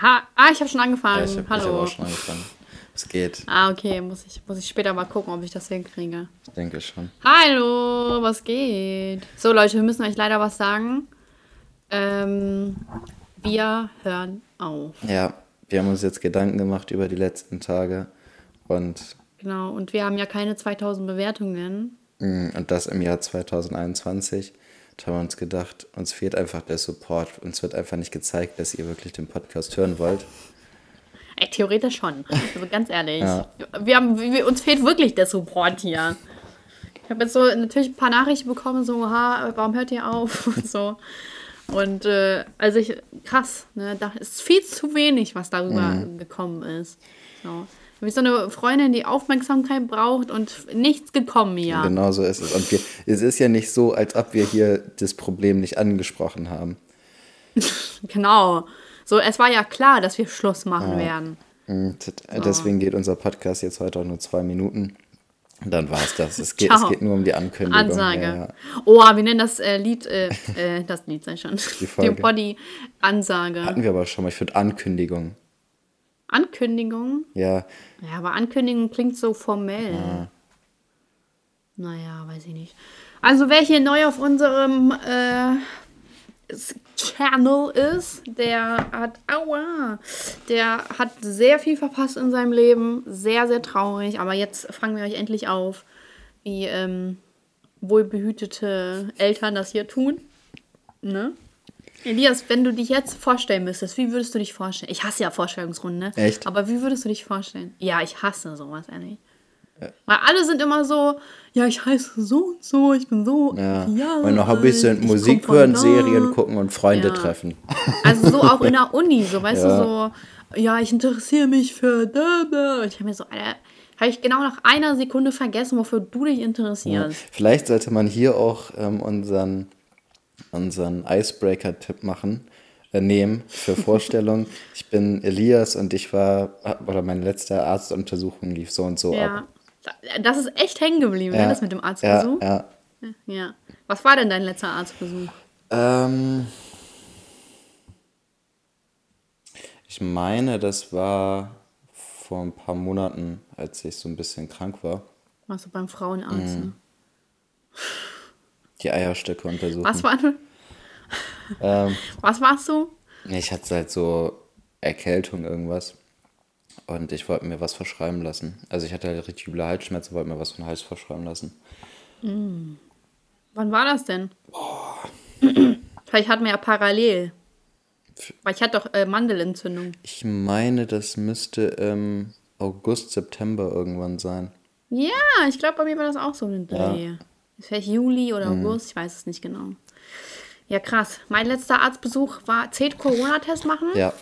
Ha ah, ich habe schon angefangen. Ja, ich habe hab Hallo. auch schon angefangen. Es geht. ah, okay. Muss ich, muss ich später mal gucken, ob ich das hinkriege. Ich denke schon. Hallo, was geht? So, Leute, wir müssen euch leider was sagen. Ähm, wir hören auf. Ja, wir haben uns jetzt Gedanken gemacht über die letzten Tage und, Genau, und wir haben ja keine 2000 Bewertungen. mm, und das im Jahr 2021. Da haben wir uns gedacht, uns fehlt einfach der Support. Uns wird einfach nicht gezeigt, dass ihr wirklich den Podcast hören wollt. Ey, theoretisch schon. Also ganz ehrlich. Ja. Wir haben, wir, uns fehlt wirklich der Support hier. Ich habe jetzt so natürlich ein paar Nachrichten bekommen, so, ha, warum hört ihr auf? Und so. Und äh, also ich, krass, ne? Da ist viel zu wenig, was darüber Mhm. gekommen ist. So. Wie so eine Freundin, die Aufmerksamkeit braucht und nichts gekommen hier. Genau so ist es. Und wir, es ist ja nicht so, als ob wir hier das Problem nicht angesprochen haben. Genau. So, es war ja klar, dass wir Schluss machen werden. Und deswegen geht unser Podcast jetzt heute auch nur zwei Minuten. Und dann war es das. Es geht, es geht nur um die Ankündigung. Ansage. Ja, ja. Oh, wir nennen das äh, Lied, äh, äh, das Lied sei schon. Die Folge. Body Ansage. Hatten wir aber schon mal. Ich finde Ankündigung. Ankündigung? Ja, Ja, aber Ankündigung klingt so formell. Naja, weiß ich nicht. Also wer hier neu auf unserem äh, Channel ist, der hat, aua, der hat sehr viel verpasst in seinem Leben. Sehr, sehr traurig. Aber jetzt fangen wir euch endlich auf, wie ähm, wohlbehütete Eltern das hier tun. Ne? Elias, wenn du dich jetzt vorstellen müsstest, wie würdest du dich vorstellen? Ich hasse ja Vorstellungsrunden, ne? Echt? Aber wie würdest du dich vorstellen? Ja, ich hasse sowas, ehrlich. Weil alle sind immer so, ja, ich heiße so und so, ich bin so. ja. Jahre Meine Hobbys sind Musik hören, da. Serien gucken und Freunde Ja. treffen. Also so auch in der Uni, so weißt Ja. du, so, ja, ich interessiere mich für da, da. Und ich habe mir so, Alter, habe ich genau nach einer Sekunde vergessen, wofür du dich Ja. interessierst. Vielleicht sollte man hier auch ähm, unseren, unseren Icebreaker-Tipp machen, äh, nehmen für Vorstellungen. ich bin Elias und ich war, oder meine letzte Arztuntersuchung lief so und so Ja. ab. Das ist echt hängen geblieben, ne, das mit dem Arztbesuch. Ja, ja. Ja. Was war denn dein letzter Arztbesuch? Ähm, ich meine, das war vor ein paar Monaten, als ich so ein bisschen krank war. Warst du beim Frauenarzt? Mhm. Ne? Die Eierstöcke untersuchen. Was war Ähm, Was warst du? Ich hatte halt so Erkältung, irgendwas. Und ich wollte mir was verschreiben lassen. Also ich hatte halt richtig üble Halsschmerzen, wollte mir was von Hals verschreiben lassen. Wann war das denn? Vielleicht hatten wir ja parallel. Weil ich hatte doch äh, Mandelentzündung. Ich meine, das müsste im August, September irgendwann sein. Ja, ich glaube, bei mir war das auch so ein Dreh. Ist Vielleicht Juli oder Mhm. August, ich weiß es nicht genau. Ja, krass. Mein letzter Arztbesuch war, zählt Corona-Test machen? Ja.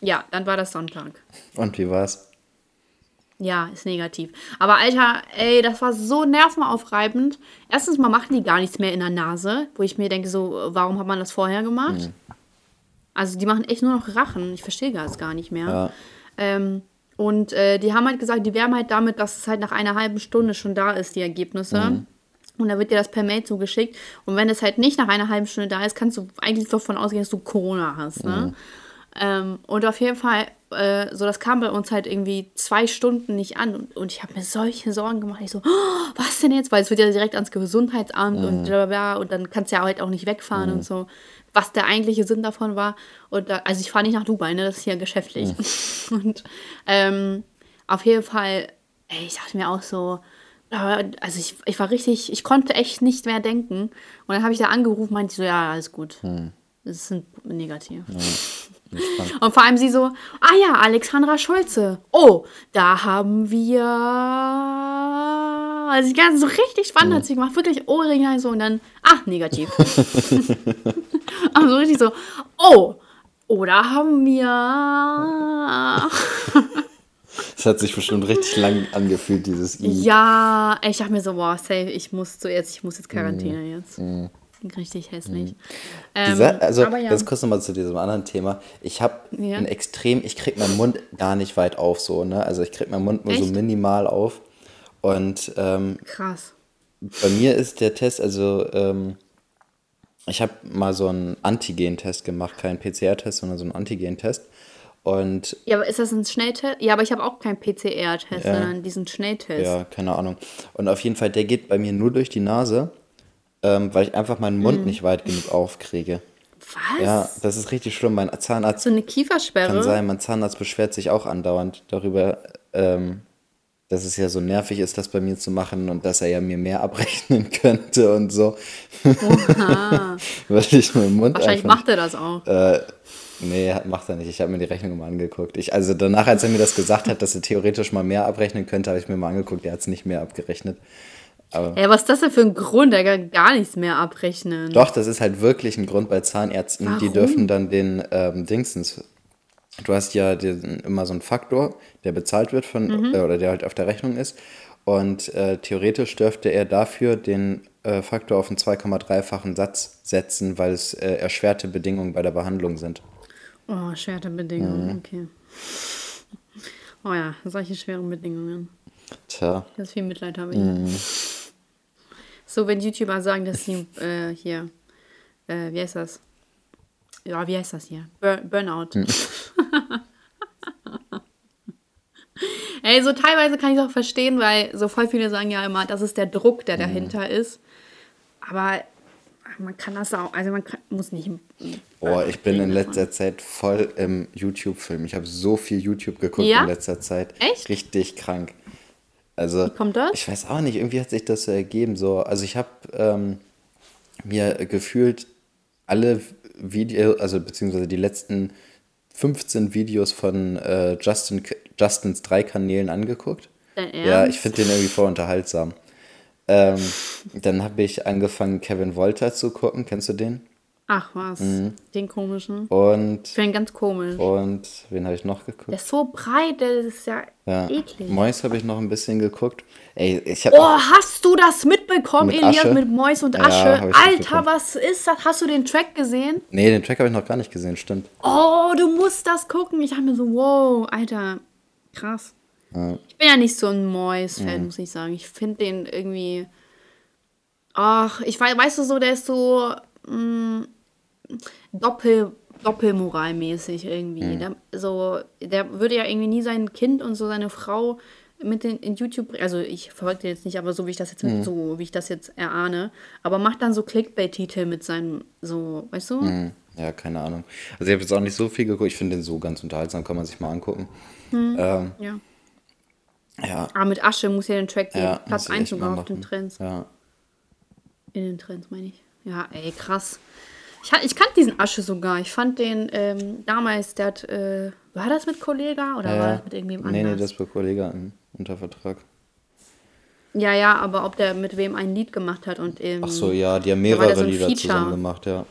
Ja, dann war das Sonntag. Und wie war's? Ja, ist negativ. Aber Alter, ey, das war so nervenaufreibend. Erstens mal machen die gar nichts mehr in der Nase, wo ich mir denke, so, warum hat man das vorher gemacht? Mhm. Also die machen echt nur noch Rachen. Ich verstehe das gar nicht mehr. Ja. Ähm, und äh, die haben halt gesagt, die werben halt damit, dass es halt nach einer halben Stunde schon da ist, die Ergebnisse. Und dann wird dir das per Mail zugeschickt. Und wenn es halt nicht nach einer halben Stunde da ist, kannst du eigentlich davon ausgehen, dass du Corona hast. Ne? Ähm, und auf jeden Fall, äh, so das kam bei uns halt irgendwie zwei Stunden nicht an. Und, und ich habe mir solche Sorgen gemacht. Ich so, oh, was denn jetzt? Weil es wird ja direkt ans Gesundheitsamt und bla bla bla. Und dann kannst du ja halt auch nicht wegfahren und so. Was der eigentliche Sinn davon war. Und da, also ich fahre nicht nach Dubai, ne? Das ist ja geschäftlich. Und ähm, auf jeden Fall, ey, ich dachte mir auch so, aber, also ich, ich war richtig, ich konnte echt nicht mehr denken. Und dann habe ich da angerufen, meinte ich so, ja, alles gut. Das ist ein negativ. Entspannt. Und vor allem sie so, ah ja, Alexandra Schulze. Oh, da haben wir. Also die ganze so richtig spannend hat sie gemacht, wirklich Ohrringe so und dann, ach, negativ. Aber so richtig so, oh, oder haben wir. Es hat sich bestimmt richtig lang angefühlt, dieses I. Ja, ich dachte mir so, boah, safe, ich muss so jetzt, ich muss jetzt Quarantäne jetzt. Richtig hässlich. Ähm, Dieser, also, ja. ganz kurz nochmal zu diesem anderen Thema. Ich habe Ja. ein extrem, ich krieg meinen Mund gar nicht weit auf, so, ne? Also, ich krieg meinen Mund nur so Echt? minimal auf. Und ähm, Krass. bei mir ist der Test, also, ähm, ich habe mal so einen Antigen-Test gemacht, keinen PCR-Test, sondern so einen Antigen-Test. Und Ja, aber ist das ein Schnelltest? Ja, aber ich habe auch keinen PCR-Test, Ja. sondern diesen Schnelltest. ja, keine Ahnung. Und auf jeden Fall, der geht bei mir nur durch die Nase, ähm, weil ich einfach meinen Mund nicht weit genug aufkriege. Was? Ja, das ist richtig schlimm. Mein Zahnarzt So eine Kiefersperre? kann sein, mein Zahnarzt beschwert sich auch andauernd darüber, ähm, dass es ja so nervig ist, das bei mir zu machen und dass er ja mir mehr abrechnen könnte und so. Weil ich meinen Mund Wahrscheinlich einfach macht er das auch. Äh, nee, macht er nicht. Ich habe mir die Rechnung mal angeguckt. Ich, also danach, als er mir das gesagt hat, dass er theoretisch mal mehr abrechnen könnte, habe ich mir mal angeguckt. Er hat es nicht mehr abgerechnet. Ja, was ist das denn für ein Grund? Er kann gar nichts mehr abrechnen. Doch, das ist halt wirklich ein Grund bei Zahnärzten. Die Warum? dürfen dann den ähm, Dingsens. Du hast ja den, immer so einen Faktor, der bezahlt wird von, äh, oder der halt auf der Rechnung ist. Und äh, theoretisch dürfte er dafür den äh, Faktor auf einen 2,3-fachen Satz setzen, weil es äh, erschwerte Bedingungen bei der Behandlung sind. Oh, schwere Bedingungen, Mhm. okay. Oh ja, solche schweren Bedingungen. Tja, Das viel Mitleid habe ich. Mhm. So, wenn YouTuber sagen, dass sie äh, hier, äh, wie heißt das? Ja, wie heißt das hier? Bur Burnout. Mhm. Ey, so teilweise kann ich es auch verstehen, weil so voll viele sagen ja immer, das ist der Druck, Mhm. der dahinter ist. Aber man kann das auch, also man kann, muss nicht. Boah, ich bin in letzter Zeit voll im YouTube-Film. Ich habe so viel YouTube geguckt Ja? in letzter Zeit. Echt? Richtig krank. Also, Wie kommt das? ich weiß auch nicht, irgendwie hat sich das so ergeben. So. Also ich habe ähm, mir gefühlt alle Videos, also beziehungsweise die letzten 15 Videos von äh, Justin, Justins drei Kanälen angeguckt. Ja, ich finde den irgendwie voll unterhaltsam. Ähm, dann habe ich angefangen, Kevin Wolter zu gucken. Kennst du den? Ach was, Mhm. den komischen. Und, Ich finde ganz komisch. und wen habe ich noch geguckt? Der ist so breit, der ist ja, Ja. eklig. Mois habe ich noch ein bisschen geguckt. Ey, ich habe Oh, hast du das mitbekommen, Mit Elias, Asche? mit Mäus und Ja, Asche? hab ich Alter, was ist das? Hast du den Track gesehen? Nee, den Track habe ich noch gar nicht gesehen, stimmt. Oh, du musst das gucken. Ich dachte mir so, wow, Alter, krass. Ich bin ja nicht so ein Mois-Fan, muss ich sagen. Ich finde den irgendwie. Ach, ich weiß, weißt du so, der ist so mh, doppel, doppelmoralmäßig irgendwie. Der, so, der würde ja irgendwie nie sein Kind und so seine Frau mit in, in YouTube, also ich verfolge den jetzt nicht, aber so wie ich das jetzt mit, so wie ich das jetzt erahne, aber macht dann so Clickbait-Titel mit seinem, so, weißt du? Hm, Ja, keine Ahnung. Also ich habe jetzt auch nicht so viel geguckt. Ich finde den so ganz unterhaltsam, kann man sich mal angucken. Ähm, Ja. ja, Aber mit Asche muss ja den Track geben. ja. Platz muss ich 1 echt sogar auf den. Trends. Ja. In den Trends, meine ich. Ja, ey, krass. Ich, ich kannte diesen Asche sogar. Ich fand den ähm, damals, der hat, äh, war das mit Kollega oder war ja. das mit irgendwem Nee, nee, anders? das war Kollege an, unter Vertrag. ja, ja, aber ob der mit wem ein Lied gemacht hat und ähm, Ach so, ja, die haben war mehrere so Lieder Feature. zusammen gemacht, ja.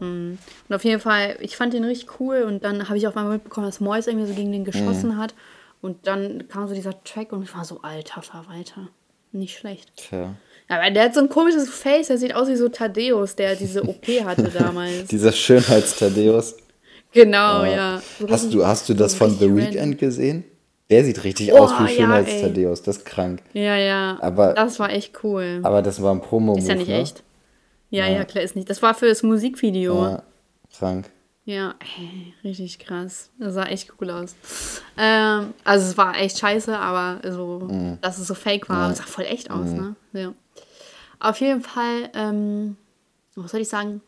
Und auf jeden Fall, ich fand den richtig cool und dann habe ich auch mal mitbekommen, dass Mois irgendwie so gegen den geschossen Mhm. hat. Und dann kam so dieser Track und ich war so, alter Verwalter. Nicht schlecht. Tja. Ja, aber der hat so ein komisches Face, der sieht aus wie so Thaddeus, der diese OP hatte damals. Dieser Schönheits-Thaddeus. genau, ja. So Hast du, hast du das so von The Weeknd gesehen? Der sieht richtig Oh, aus wie ja, Schönheits-Thaddeus. Das ist krank. Ja, ja. Aber- das war echt cool. Aber das war ein promo ist ja nicht ne? echt. Ja, ja, klar, ist nicht. Das war für das Musikvideo. Ja, krank. Ja, ey, richtig krass. Das sah echt cool aus. Ähm, also es war echt scheiße, aber so, Mhm. dass es so fake war, das sah voll echt aus, ne? Ja. Auf jeden Fall, ähm, was soll ich sagen?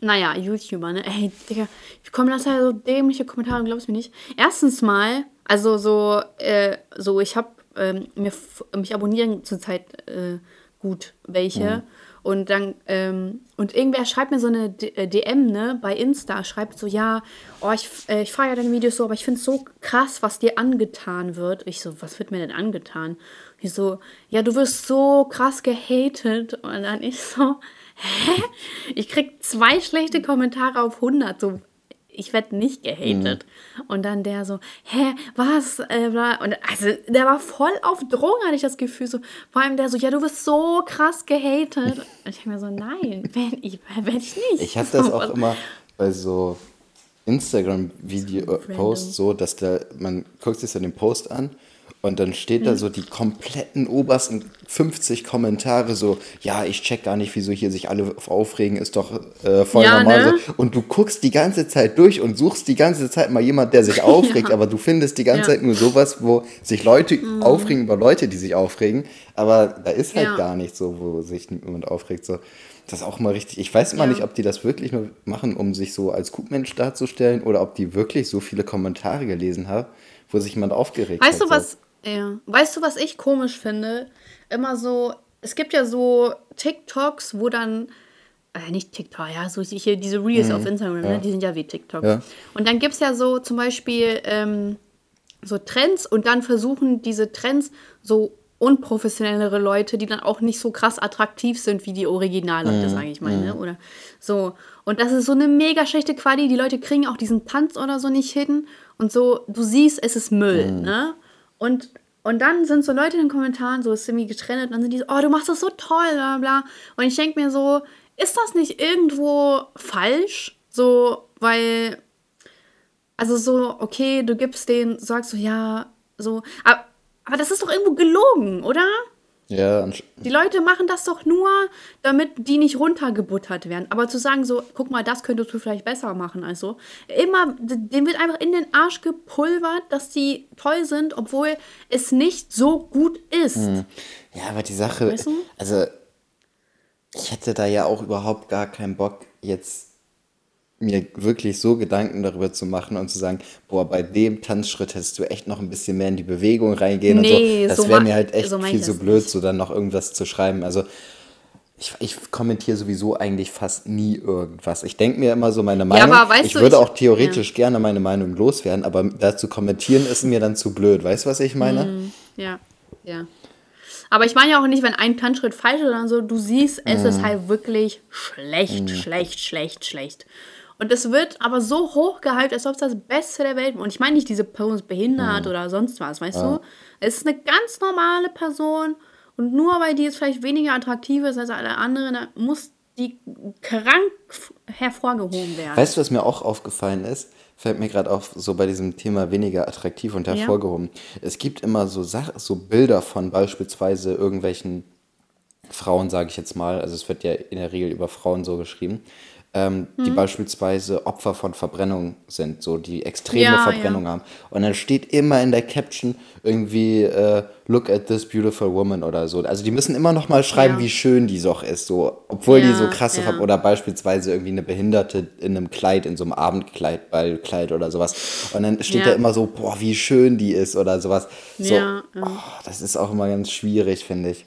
Naja, YouTuber, ne? Ey, Digga, wie kommen das ja so dämliche Kommentare, glaubst mir nicht? Erstens mal, also so, äh, so ich hab ähm, mir mich abonnieren zurzeit äh, gut welche. Und dann, ähm, und irgendwer schreibt mir so eine D äh, DM, ne, bei Insta, schreibt so, ja, oh, ich, äh, ich feiere deine Videos so, aber ich finde es so krass, was dir angetan wird. Ich so, was wird mir denn angetan? Ich so, ja, du wirst so krass gehatet. Und dann ich so, hä? Ich krieg zwei schlechte Kommentare auf 100, so, ich werde nicht gehatet. Und dann der so, hä, was? Äh, und also der war voll auf Drogen, hatte ich das Gefühl. So, vor allem der so, ja, du wirst so krass gehatet. Und ich dachte mir so, nein, wenn ich, wenn ich nicht. Ich habe das So, auch immer bei so Instagram-Video-Posts so, dass der, man guckt sich so den Post an Und dann steht da so die kompletten obersten 50 Kommentare so, ja, ich check gar nicht, wieso hier sich alle aufregen, ist doch äh, voll Ja, normal. ne? So. Und du guckst die ganze Zeit durch und suchst die ganze Zeit mal jemand, der sich aufregt, aber du findest die ganze Ja. Mhm. Zeit nur sowas, wo sich Leute aufregen über Leute, die sich aufregen. Aber da ist halt Ja. gar nicht so, wo sich niemand aufregt. So. Das ist auch mal richtig. Ich weiß mal Ja. nicht, ob die das wirklich nur machen, um sich so als Gutmensch darzustellen oder ob die wirklich so viele Kommentare gelesen haben, wo sich jemand aufgeregt Weißt hat. du was? Ja. Weißt du, was ich komisch finde? Immer so, es gibt ja so TikToks, wo dann äh, nicht TikTok, ja, so hier diese Reels auf Instagram, ja. ne? die sind ja wie TikToks. Ja. Und dann gibt es ja so zum Beispiel ähm, so Trends und dann versuchen diese Trends so unprofessionellere Leute, die dann auch nicht so krass attraktiv sind wie die Originalleute, sage ich mal, ne? Oder so. Und das ist so eine mega schlechte Quali. Die Leute kriegen auch diesen Tanz oder so nicht hin. Und so, du siehst, es ist Müll, ne? Und, und dann sind so Leute in den Kommentaren, so ist irgendwie getrennt, und dann sind die so, oh, du machst das so toll, bla bla. Und ich denke mir so, ist das nicht irgendwo falsch? So, weil also so, okay, du gibst den, sagst so, ja, so, aber, aber das ist doch irgendwo gelogen, oder? Ja, Die Leute machen das doch nur, damit die nicht runtergebuttert werden. Aber zu sagen so, guck mal, das könntest du vielleicht besser machen, also immer, dem wird einfach in den Arsch gepulvert, dass die toll sind, obwohl es nicht so gut ist. ja, aber die Sache, Weißt du? also ich hätte da ja auch überhaupt gar keinen Bock, jetzt mir wirklich so Gedanken darüber zu machen und zu sagen, boah, bei dem Tanzschritt hättest du echt noch ein bisschen mehr in die Bewegung reingehen Nee, und so. Das so wäre mir halt echt so viel das blöd, nicht. so dann noch irgendwas zu schreiben. Also ich, ich kommentiere sowieso eigentlich fast nie irgendwas. Ich denke mir immer so meine Meinung. aber weißt ich du, würde ich- auch theoretisch gerne meine Meinung loswerden, aber dazu kommentieren ist mir dann zu blöd. Weißt du, was ich meine? Mhm. Ja, ja. Aber ich meine ja auch nicht, wenn ein Tanzschritt falsch ist, sondern so, du siehst, es ist halt wirklich schlecht, schlecht, schlecht, schlecht. Und es wird aber so hoch gehypt, als ob es das Beste der Welt wäre. Und ich meine nicht, diese Person ist behindert oder sonst was, weißt du? Es ist eine ganz normale Person und nur weil die jetzt vielleicht weniger attraktiv ist als alle anderen, muss die krank hervorgehoben werden. Weißt du, was mir auch aufgefallen ist? Fällt mir gerade auf, so bei diesem Thema weniger attraktiv und hervorgehoben. Es gibt immer so, Sach so Bilder von beispielsweise irgendwelchen Frauen, sage ich jetzt mal, also es wird ja in der Regel über Frauen so geschrieben, ähm, Mhm. die beispielsweise Opfer von Verbrennung sind, so die extreme Ja, Verbrennung haben. Und dann steht immer in der Caption irgendwie äh, Look at this beautiful woman oder so. Also die müssen immer noch mal schreiben, Ja. wie schön die doch ist, so, obwohl die Ja, so krasse ja. Ver oder beispielsweise irgendwie eine Behinderte in einem Kleid, in so einem Abendkleid, Ballkleid oder sowas. Und dann steht Ja. da immer so, boah, wie schön die ist oder sowas. So, Ja, ja. Oh, das ist auch immer ganz schwierig, finde ich.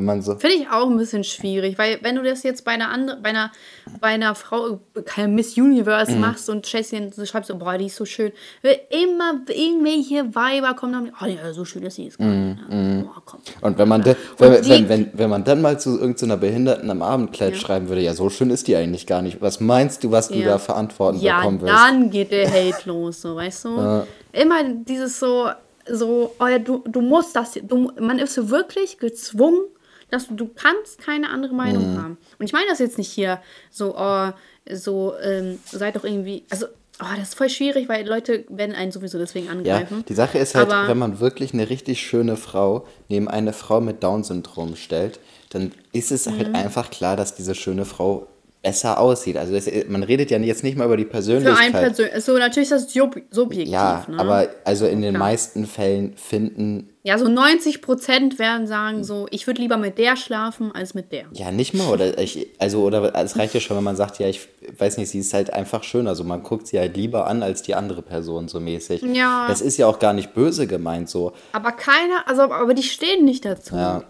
Wenn man so, Finde ich auch ein bisschen schwierig, weil wenn du das jetzt bei einer anderen, bei einer, bei einer Frau, keine Miss Universe Mhm. machst und dir so schreibst, so, boah, die ist so schön, wird immer irgendwelche Weiber kommen sagen, oh ja, so schön ist sie jetzt gar Mhm, nicht. Ja, boah, komm. und wenn man, de, wenn, Und die- wenn, wenn, wenn man dann mal zu irgendeiner Behinderten am Abendkleid schreiben würde, ja, so schön ist die eigentlich gar nicht. Was meinst du, was du Ja. da verantworten Ja, bekommen wirst? dann geht der Hate los, so, weißt du? Immer dieses so, so, oh ja, du, du musst das, du, man ist so wirklich gezwungen, dass du, du kannst keine andere Meinung Mhm. haben. Und ich meine das jetzt nicht hier so, oh, so, ähm, seid doch irgendwie, also, oh, das ist voll schwierig, weil Leute werden einen sowieso deswegen Ja, angreifen. die Sache ist halt, Aber- wenn man wirklich eine richtig schöne Frau neben eine Frau mit Down-Syndrom stellt, dann ist es Mhm. halt einfach klar, dass diese schöne Frau besser aussieht. Also das, man redet ja jetzt nicht mal über die Für Persönlichkeit. einen persönlich, so natürlich ist das sub subjektiv, ja, ne? aber also in den Klar. meisten Fällen finden, Ja, so 90 Prozent werden sagen so, ich würde lieber mit der schlafen als mit der. ja nicht mal, oder ich, also, oder es reicht ja schon, wenn man sagt, ja, ich weiß nicht, sie ist halt einfach schön. Also man guckt sie halt lieber an als die andere Person so mäßig. Ja. Das ist ja auch gar nicht böse gemeint so. Aber keiner, also aber die stehen nicht dazu. Ja.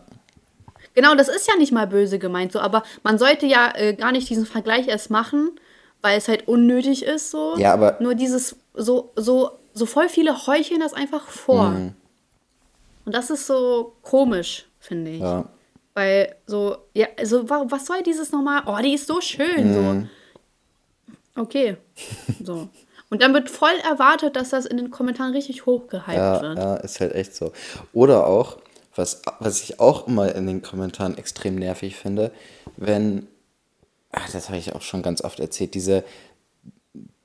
Genau, das ist ja nicht mal böse gemeint so, aber man sollte ja äh, gar nicht diesen Vergleich erst machen, weil es halt unnötig ist so. Ja, aber- nur dieses so so so voll viele heucheln das einfach vor. Mhm. Und das ist so komisch, finde ich. Ja. Weil so ja, also wa- was soll dieses nochmal? Oh, die ist so schön Mhm. so. Okay. so. Und dann wird voll erwartet, dass das in den Kommentaren richtig hochgehypt Ja, wird. ja, ist halt echt so. Oder auch, was, was ich auch immer in den Kommentaren extrem nervig finde, wenn, ach, das habe ich auch schon ganz oft erzählt, diese,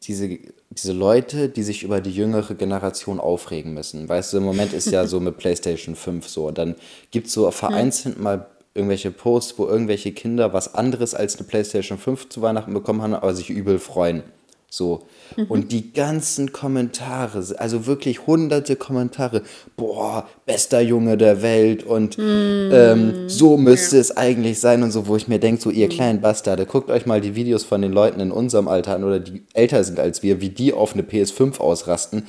diese diese Leute, die sich über die jüngere Generation aufregen müssen. Weißt du, im Moment ist ja so mit PlayStation 5 so. Und dann gibt es so vereinzelt mal irgendwelche Posts, wo irgendwelche Kinder was anderes als eine PlayStation 5 zu Weihnachten bekommen haben, aber sich übel freuen. So. Und die ganzen Kommentare, also wirklich hunderte Kommentare. Boah, bester Junge der Welt und ähm, so müsste es eigentlich sein und so, wo ich mir denke, so ihr kleinen Bastarde, guckt euch mal die Videos von den Leuten in unserem Alter an oder die älter sind als wir, wie die auf eine PS5 ausrasten.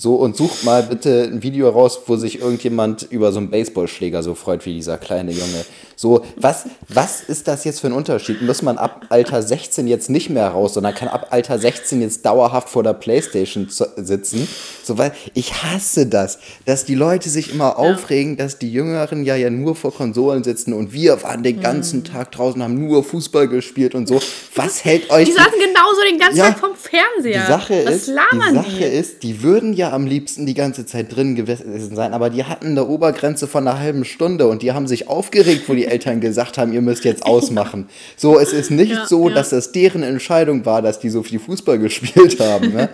So, und sucht mal bitte ein Video raus, wo sich irgendjemand über so einen Baseballschläger so freut wie dieser kleine Junge. So, was, was ist das jetzt für ein Unterschied? Muss man ab Alter 16 jetzt nicht mehr raus, sondern kann ab Alter 16 jetzt dauerhaft vor der Playstation sitzen? So, weil ich hasse das, dass die Leute sich immer aufregen, dass die Jüngeren ja ja nur vor Konsolen sitzen und wir waren den ganzen Tag draußen, haben nur Fußball gespielt und so. Was hält euch Die saßen genauso den ganzen Ja, Tag vom Fernseher. die Sache, Was ist, die labern Sache die? ist, die würden ja am liebsten die ganze Zeit drin gewesen sein, aber die hatten eine Obergrenze von einer halben Stunde und die haben sich aufgeregt, wo die Eltern gesagt haben, ihr müsst jetzt ausmachen. So, es ist nicht Ja, so, ja. dass das deren Entscheidung war, dass die so viel Fußball gespielt haben. Ne?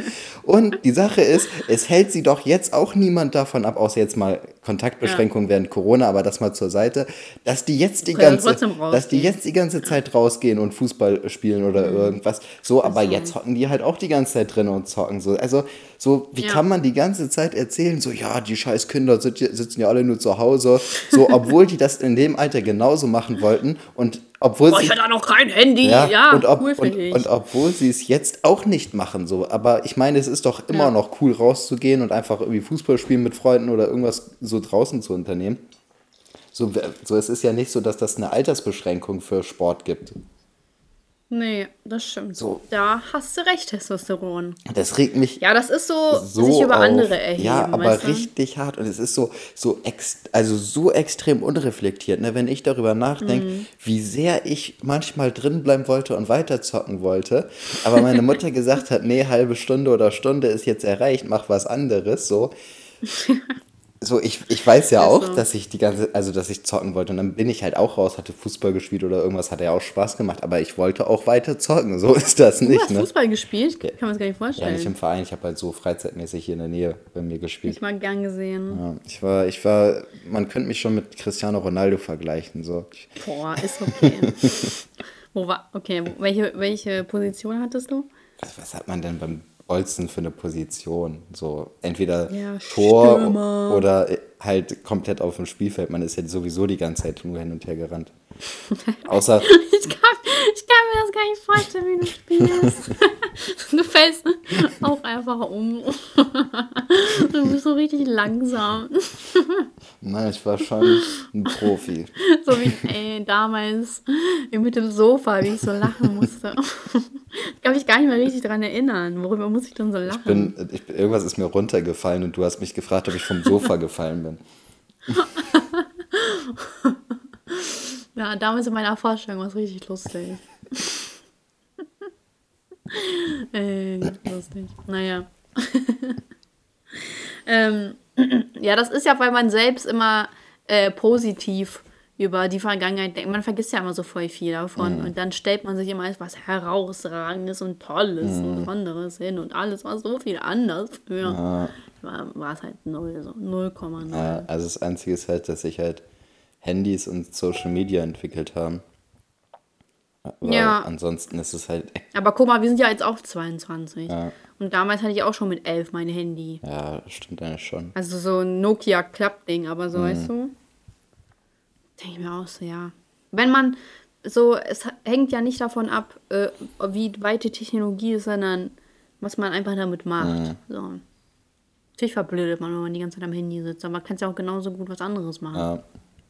Und die Sache ist, es hält sie doch jetzt auch niemand davon ab, außer jetzt mal Kontaktbeschränkungen während Corona, aber das mal zur Seite, dass die jetzt die ganze, dass die jetzt die ganze Zeit rausgehen und Fußball spielen oder Mhm. irgendwas. So, aber jetzt hocken die halt auch die ganze Zeit drin und zocken. So, also, so, wie Ja. kann man die ganze Zeit erzählen, so, ja, die scheiß Kinder sit- sitzen ja alle nur zu Hause. So, obwohl die das in dem Alter genauso machen wollten und obwohl Boah, sie. ich hatte noch kein Handy. Ja, Ja, und, ob, cool und, und obwohl sie es jetzt auch nicht machen, so. Aber ich meine, es ist doch immer Ja. noch cool, rauszugehen und einfach irgendwie Fußball spielen mit Freunden oder irgendwas so draußen zu unternehmen. So, so, es ist ja nicht so, dass das eine Altersbeschränkung für Sport gibt. Nee, das stimmt. So. Da hast du recht, Testosteron. Das regt mich Ja, das ist so, so sich über auf. andere erheben. Ja, aber richtig hart und es ist so so ex, also so extrem unreflektiert, ne? wenn ich darüber nachdenke, Mhm. wie sehr ich manchmal drin bleiben wollte und weiter zocken wollte, aber meine Mutter gesagt hat, nee, halbe Stunde oder Stunde ist jetzt erreicht, mach was anderes, so. So, ich, ich weiß ja auch, so. dass ich die ganze, also dass ich zocken wollte und dann bin ich halt auch raus, hatte Fußball gespielt oder irgendwas, hat ja auch Spaß gemacht, aber ich wollte auch weiter zocken, so ist das Du nicht, hast ne? Fußball gespielt? Kann man es gar nicht Ja, vorstellen. nicht im Verein, ich habe halt so freizeitmäßig hier in der Nähe bei mir gespielt. ich mal gern gesehen. Ja, ich war, ich war, man könnte mich schon mit Cristiano Ronaldo vergleichen. So. Boah, ist okay. Wo war, okay, welche, welche Position hattest du? was, was hat man denn beim Bolzen für eine Position? So entweder Ja, Tor Stürmer. oder halt komplett auf dem Spielfeld. Man ist ja sowieso die ganze Zeit nur hin und her gerannt. Außer, Ich kann, ich kann mir das gar nicht vorstellen, wie du spielst. du fällst auch einfach um. Du bist so richtig langsam. nein, ich war schon ein Profi. So wie ey, damals mit dem Sofa, wie ich so lachen musste. Ich kann mich gar nicht mehr richtig daran erinnern. Worüber muss ich denn so lachen? Bin, ich, bin- irgendwas ist mir runtergefallen und du hast mich gefragt, ob ich vom Sofa gefallen bin. Ja, damals in meiner Vorstellung war es richtig lustig. Ey, lustig. Naja. ähm, ja, das ist ja, weil man selbst immer äh, positiv über die Vergangenheit denkt. Man vergisst ja immer so voll viel davon. Und dann stellt man sich immer als was Herausragendes und Tolles und anderes hin. Und alles war so viel anders früher. War, war es halt null, so 0,0. Ja, also das Einzige ist halt, dass sich halt Handys und Social Media entwickelt haben. Aber Ja. ansonsten ist es halt, Aber guck mal, wir sind ja jetzt auch 22. Ja. Und damals hatte ich auch schon mit 11 mein Handy. ja, stimmt eigentlich schon. Also so ein Nokia-Klappding, aber Mhm. so, weißt du? Denke ich mir auch so, ja. Wenn man so, es hängt ja nicht davon ab, äh, wie weit die Technologie ist, sondern was man einfach damit macht. Mhm. So. Natürlich verblödet man, wenn man die ganze Zeit am Handy sitzt, aber man kann ja auch genauso gut was anderes machen. Ja.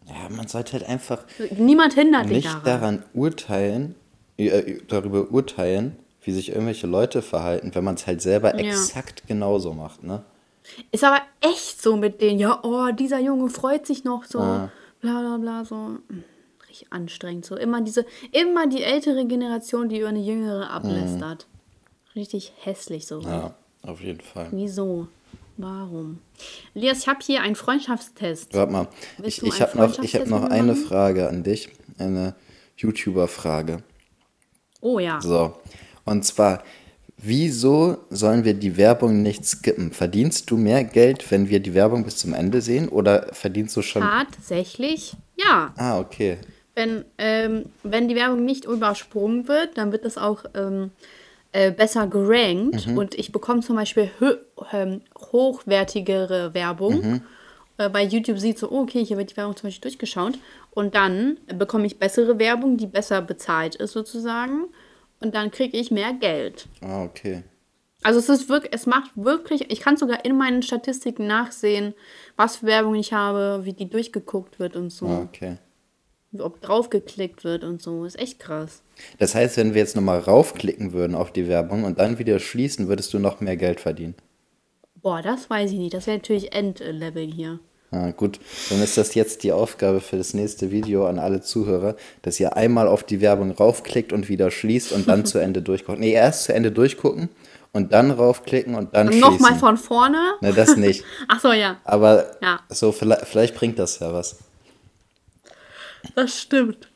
ja, man sollte halt einfach Niemand hindert dich nicht daran. daran urteilen, äh, darüber urteilen, wie sich irgendwelche Leute verhalten, wenn man es halt selber Ja. exakt genauso macht, ne? Ist aber echt so mit denen, ja, oh, dieser Junge freut sich noch so, Ah. Bla bla bla, so. Hm, Richtig anstrengend. So immer diese, immer die ältere Generation, die über eine jüngere ablästert. Richtig hässlich so. Mhm. Ja, auf jeden Fall. Wieso? Warum? Elias, ich habe hier einen Freundschaftstest. Warte mal, Willst ich, ich habe noch, ich hab noch eine? Frage an dich, eine YouTuber-Frage. Oh ja. So, und zwar, Wieso sollen wir die Werbung nicht skippen? Verdienst du mehr Geld, wenn wir die Werbung bis zum Ende sehen oder verdienst du schon. Tatsächlich, ja. Ah, okay. Wenn, ähm, wenn die Werbung nicht übersprungen wird, dann wird das auch ähm, äh, besser gerankt und ich bekomme zum Beispiel ähm, hochwertigere Werbung. Äh, bei YouTube sieht so, oh, okay, hier wird die Werbung zum Beispiel durchgeschaut und dann bekomme ich bessere Werbung, die besser bezahlt ist sozusagen und dann kriege ich mehr Geld. Ah, okay. Also es ist wirklich, es macht wirklich, ich kann sogar in meinen Statistiken nachsehen, was für Werbung ich habe, wie die durchgeguckt wird und so, Ah, okay. ob draufgeklickt wird und so, ist echt krass. Das heißt, wenn wir jetzt nochmal raufklicken würden auf die Werbung und dann wieder schließen, würdest du noch mehr Geld verdienen. Boah, das weiß ich nicht, das wäre natürlich Endlevel hier. Ah, gut, dann ist das jetzt die Aufgabe für das nächste Video an alle Zuhörer, dass ihr einmal auf die Werbung raufklickt und wieder schließt und dann zu Ende durchguckt. Nee, erst zu Ende durchgucken und dann raufklicken und dann Und schließen. nochmal von vorne. Ne, das nicht. Ach so, ja, Aber Ja. so vielleicht, vielleicht bringt das ja was. das stimmt.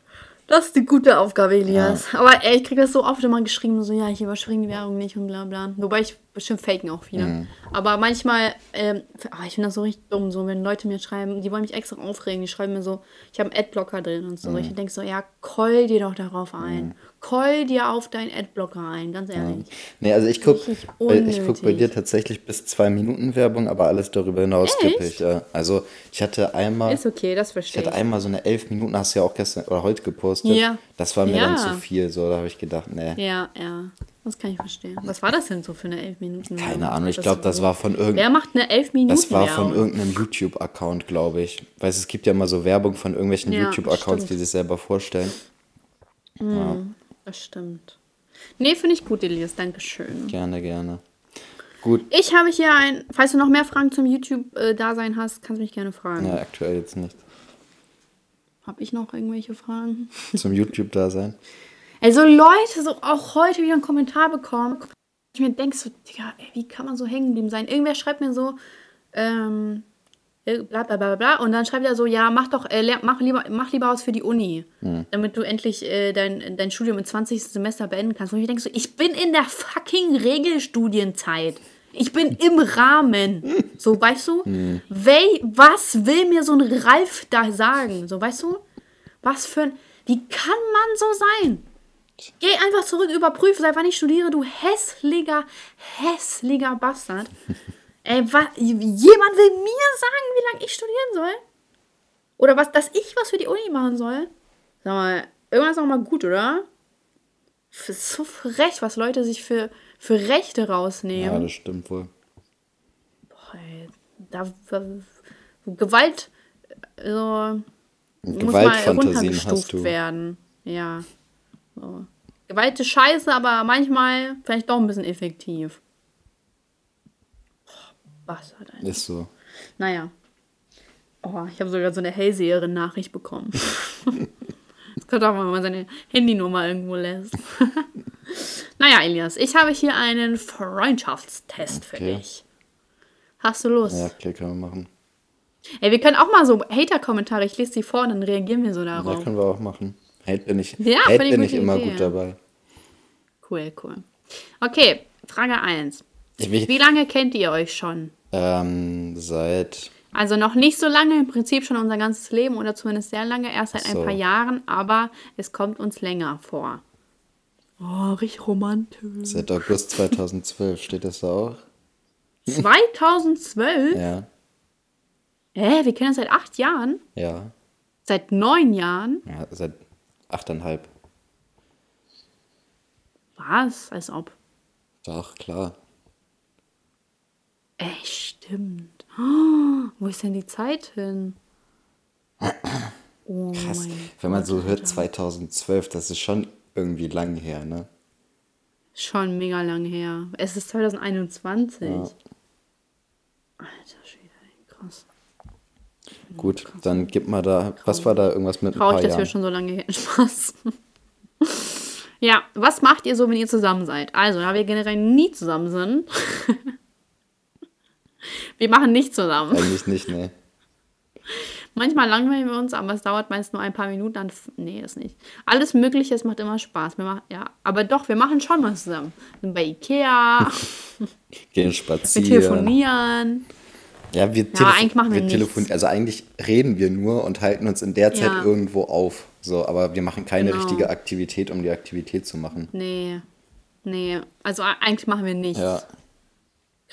Das ist die gute Aufgabe, Elias. Aber ey, ich kriege das so oft immer geschrieben, so, ja, ich überspringe die Werbung nicht und bla bla. Wobei ich bestimmt faken auch viele. Mhm. Aber manchmal, ähm, ah, ich finde das so richtig dumm, so, wenn Leute mir schreiben, die wollen mich extra aufregen, die schreiben mir so, ich habe einen Adblocker drin und so. Mhm. Ich denke so, ja, call dir doch darauf ein. Call dir auf deinen Adblocker ein, ganz ehrlich. Nee, also ich gucke Richtig ich guck bei dir tatsächlich bis zwei Minuten Werbung, aber alles darüber hinaus skippe ich. Ja. Also ich hatte einmal, Ist okay, das ich verstehe hatte ich. einmal so eine elf Minuten, hast du ja auch gestern oder heute gepostet. Ja. Das war mir Ja. dann zu viel, so da habe ich gedacht, nee. Ja, ja. Das kann ich verstehen. Was war das denn so für eine 11 Minuten? Keine Ahnung, ich glaube, das war von Wer irgendeinem. macht eine 11 Minuten? Das war von Werbung? irgendeinem YouTube-Account, glaube ich. Weißt du, es gibt ja immer so Werbung von irgendwelchen Ja, YouTube-Accounts, die sich selber vorstellen. Das stimmt. Nee, finde ich gut, Elias. Dankeschön. Gerne, gerne. Gut, Ich habe hier ein, falls du noch mehr Fragen zum YouTube-Dasein hast, kannst du mich gerne fragen. ja, aktuell jetzt nicht. Habe ich noch irgendwelche Fragen? Zum YouTube-Dasein. Also Leute, so auch heute wieder einen Kommentar bekommen. Ich mir denke so, Digga, ey, wie kann man so hängen geblieben sein? Irgendwer schreibt mir so, ähm, äh, bla bla bla bla. Und dann schreibt er so, ja, mach doch, äh, mach lieber, mach lieber was für die Uni. Damit du endlich äh, dein, dein Studium im 20. Semester beenden kannst. Und ich denke so, ich bin in der fucking Regelstudienzeit. Ich bin im Rahmen. So, weißt du? Wel, was will mir so ein Ralf da sagen? So, weißt du? Was für ein. Wie kann man so sein? Geh einfach zurück, überprüfe, seit wann ich studiere, du hässlicher, hässlicher Bastard. Ey, wa, jemand will mir sagen, wie lange ich studieren soll? Oder was, dass ich was für die Uni machen soll? Sag mal, irgendwas ist auch mal gut, oder? Ist so frech, was Leute sich für, für Rechte Ja, rausnehmen. das stimmt wohl. Boah, ey, da, Gewalt, äh, so, muss mal Gewaltfantasien hast runtergestuft du. werden. Ja. So. Gewalt ist scheiße, aber manchmal vielleicht doch ein bisschen effektiv. Bastard, Alter. Ist so. Naja. Oh, ich habe sogar so eine Hellseherin-Nachricht bekommen. Das könnte auch mal, wenn man seine Handynummer irgendwo lässt. naja, Elias, ich habe hier einen Freundschaftstest für Okay. dich. Hast du Lust? Ja, okay, können wir machen. Ey, wir können auch mal so Hater-Kommentare, ich lese die vor und dann reagieren wir so Ja, darauf. können wir auch machen. Hate bin ich, Ja, Hate bin ich immer Idee. gut dabei. Cool, cool. Okay, Frage 1. Ich will, Wie lange kennt ihr euch schon? ähm, seit, Also noch nicht so lange, im Prinzip schon unser ganzes Leben oder zumindest sehr lange, erst seit So. ein paar Jahren, aber es kommt uns länger vor. Oh, richtig romantisch. seit August 2012 steht das da auch? 2012? Ja, Hä, wir kennen uns seit acht Jahren? ja, Seit neun Jahren? ja, seit achteinhalb. Was? Als ob. Doch, klar. Ey, stimmt. Oh, wo ist denn die Zeit hin? Oh Krass. Wenn man so Gott, hört, Alter. 2012, das ist schon irgendwie lang her, ne? Schon mega lang her. Es ist 2021. Alter Schwede, krass. Gut, dann gib mal da, was war da irgendwas mit ein Traurig, paar dass wir Jahren? schon so lange her Spaß. ja, was macht ihr so, wenn ihr zusammen seid? Also, da wir generell nie zusammen sind. wir machen nicht zusammen. Eigentlich nicht, ne? Manchmal langweilen wir uns, aber es dauert meist nur ein paar Minuten. Dann, nee, das nicht. Alles Mögliche, es macht immer Spaß. Wir machen, ja, aber doch, wir machen schon was zusammen. Wir sind bei Ikea. Gehen spazieren. Wir telefonieren. Ja, wir, ja, eigentlich machen wir, wir telefonieren. Also eigentlich reden wir nur und halten uns in der Zeit ja. irgendwo auf. So, aber wir machen keine genau. richtige Aktivität, um die Aktivität zu machen. Nee. Nee. Also eigentlich machen wir nichts. Ja.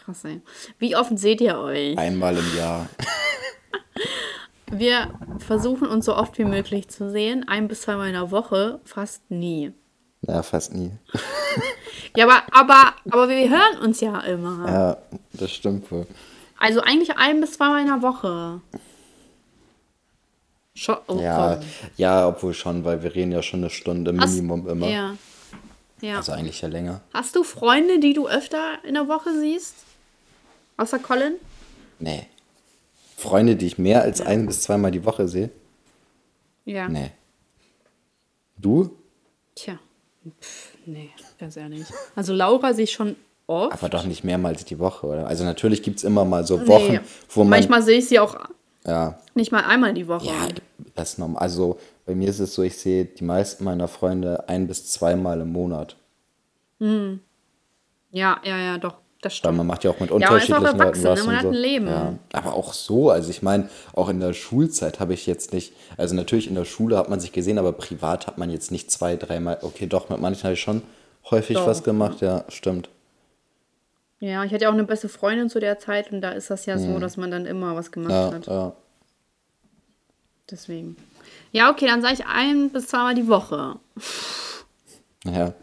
Krass, ey. Wie oft seht ihr euch? Einmal im Jahr. Wir versuchen uns so oft wie möglich zu sehen. Ein bis zweimal in der Woche, fast nie. Ja, fast nie. ja, aber, aber, aber wir hören uns ja immer. Ja, das stimmt wohl. Also eigentlich ein bis zweimal in der Woche. Schon, oh, ja, ja, obwohl schon, weil wir reden ja schon eine Stunde Minimum Hast, immer. Ja. ja. Also eigentlich ja länger. Hast du Freunde, die du öfter in der Woche siehst? Außer Colin? Nee. Freunde, die ich mehr als ja. ein bis zweimal die Woche sehe? Ja. Nee. Du? Tja. Pff, nee, ganz ehrlich. Also Laura sehe ich schon oft. Aber doch nicht mehrmals die Woche, oder? Also natürlich gibt es immer mal so Wochen, nee. wo man. Manchmal sehe ich sie auch ja. nicht mal einmal die Woche. Ja, das ist normal. Also bei mir ist es so, ich sehe die meisten meiner Freunde ein bis zweimal im Monat. Hm. Ja, ja, ja, doch das stimmt. Weil man macht ja auch mit unterschiedlichen ja, Leuten was. Ne? Man hat ein Leben. Ja. Aber auch so, also ich meine, auch in der Schulzeit habe ich jetzt nicht, also natürlich in der Schule hat man sich gesehen, aber privat hat man jetzt nicht zwei, dreimal, okay, doch, mit manchen habe ich schon häufig doch. was gemacht, ja, stimmt. Ja, ich hatte ja auch eine beste Freundin zu der Zeit und da ist das ja hm. so, dass man dann immer was gemacht ja, hat. Ja. Deswegen. Ja, okay, dann sage ich ein bis zweimal die Woche. Ja.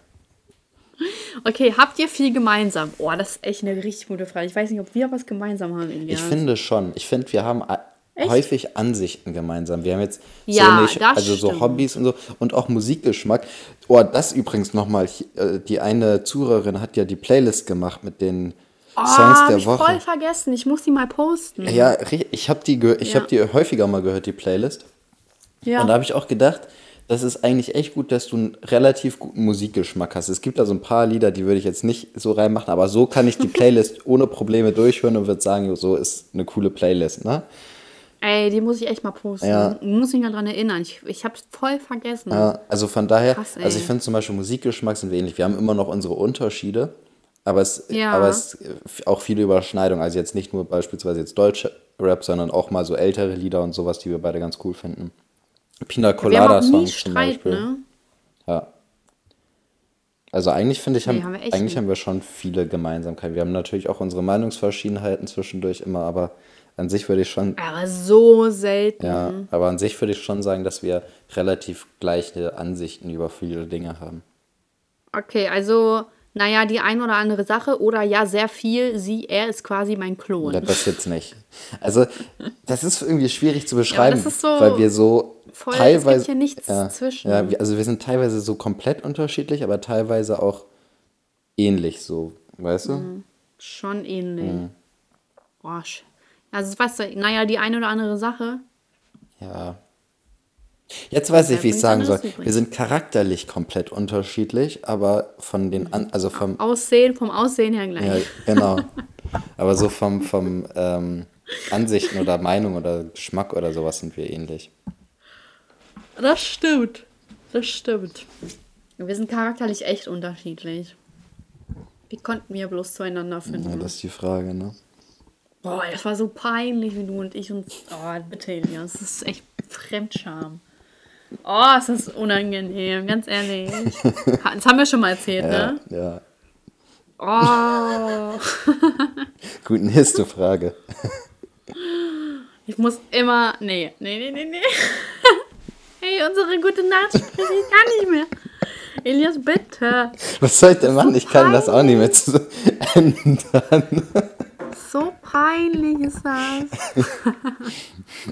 Okay, habt ihr viel gemeinsam? Oh, das ist echt eine richtig gute Frage. Ich weiß nicht, ob wir was gemeinsam haben. Elias. Ich finde schon. Ich finde, wir haben echt? häufig Ansichten gemeinsam. Wir haben jetzt ja, so nicht, also stimmt. so Hobbys und so und auch Musikgeschmack. Oh, das übrigens nochmal, äh, die eine Zuhörerin hat ja die Playlist gemacht mit den oh, Songs der ich Woche. voll vergessen. Ich muss die mal posten. Ja, ich habe die, ich ja. hab die häufiger mal gehört, die Playlist. Ja. Und da habe ich auch gedacht, das ist eigentlich echt gut, dass du einen relativ guten Musikgeschmack hast. Es gibt da so ein paar Lieder, die würde ich jetzt nicht so reinmachen, aber so kann ich die Playlist ohne Probleme durchhören und würde sagen, so ist eine coole Playlist, ne? Ey, die muss ich echt mal posten. Ja. Muss mich mal dran erinnern. Ich, ich habe es voll vergessen. Ja, also von daher, Krass, also ich finde zum Beispiel Musikgeschmack sind wir ähnlich. Wir haben immer noch unsere Unterschiede, aber es, ja. aber es auch viele Überschneidungen. Also jetzt nicht nur beispielsweise jetzt deutsche Rap, sondern auch mal so ältere Lieder und sowas, die wir beide ganz cool finden. Pina Colada Songs Streit, zum Beispiel. Ne? Ja. Also eigentlich finde ich, haben, nee, haben eigentlich nicht. haben wir schon viele Gemeinsamkeiten. Wir haben natürlich auch unsere Meinungsverschiedenheiten zwischendurch immer, aber an sich würde ich schon. Aber so selten. Ja, aber an sich würde ich schon sagen, dass wir relativ gleiche Ansichten über viele Dinge haben. Okay, also naja, die ein oder andere Sache oder ja, sehr viel, sie, er ist quasi mein Klon. Das jetzt nicht. Also, das ist irgendwie schwierig zu beschreiben, ja, so weil wir so voll, teilweise. Es gibt hier nichts ja, zwischen. Ja, also wir sind teilweise so komplett unterschiedlich, aber teilweise auch ähnlich, so, weißt du? Mhm. Schon ähnlich. Mhm. Boah, also, weißt du, naja, die eine oder andere Sache. Ja, Jetzt weiß ich, wie ich sagen soll. Wir sind charakterlich komplett unterschiedlich, aber von den An also vom Aussehen, vom Aussehen her gleich. Ja, genau. aber so vom, vom ähm, Ansichten oder Meinung oder Geschmack oder sowas sind wir ähnlich. Das stimmt. Das stimmt. Wir sind charakterlich echt unterschiedlich. Wie konnten wir bloß zueinander finden? Ja, das ist die Frage, ne? Boah, das war so peinlich, wie du und ich und. Oh, bitte, Elias. Das ist echt Fremdscham. Oh, ist das unangenehm, ganz ehrlich. Das haben wir schon mal erzählt, ja, ne? Ja. Oh. Gut, nächste Frage. Ich muss immer. Nee, nee, nee, nee, nee. Hey, unsere gute Nacht spreche ich gar nicht mehr. Elias, bitte. Was soll ich denn machen? Ich kann das auch nicht mehr zu ändern. So peinlich ist das.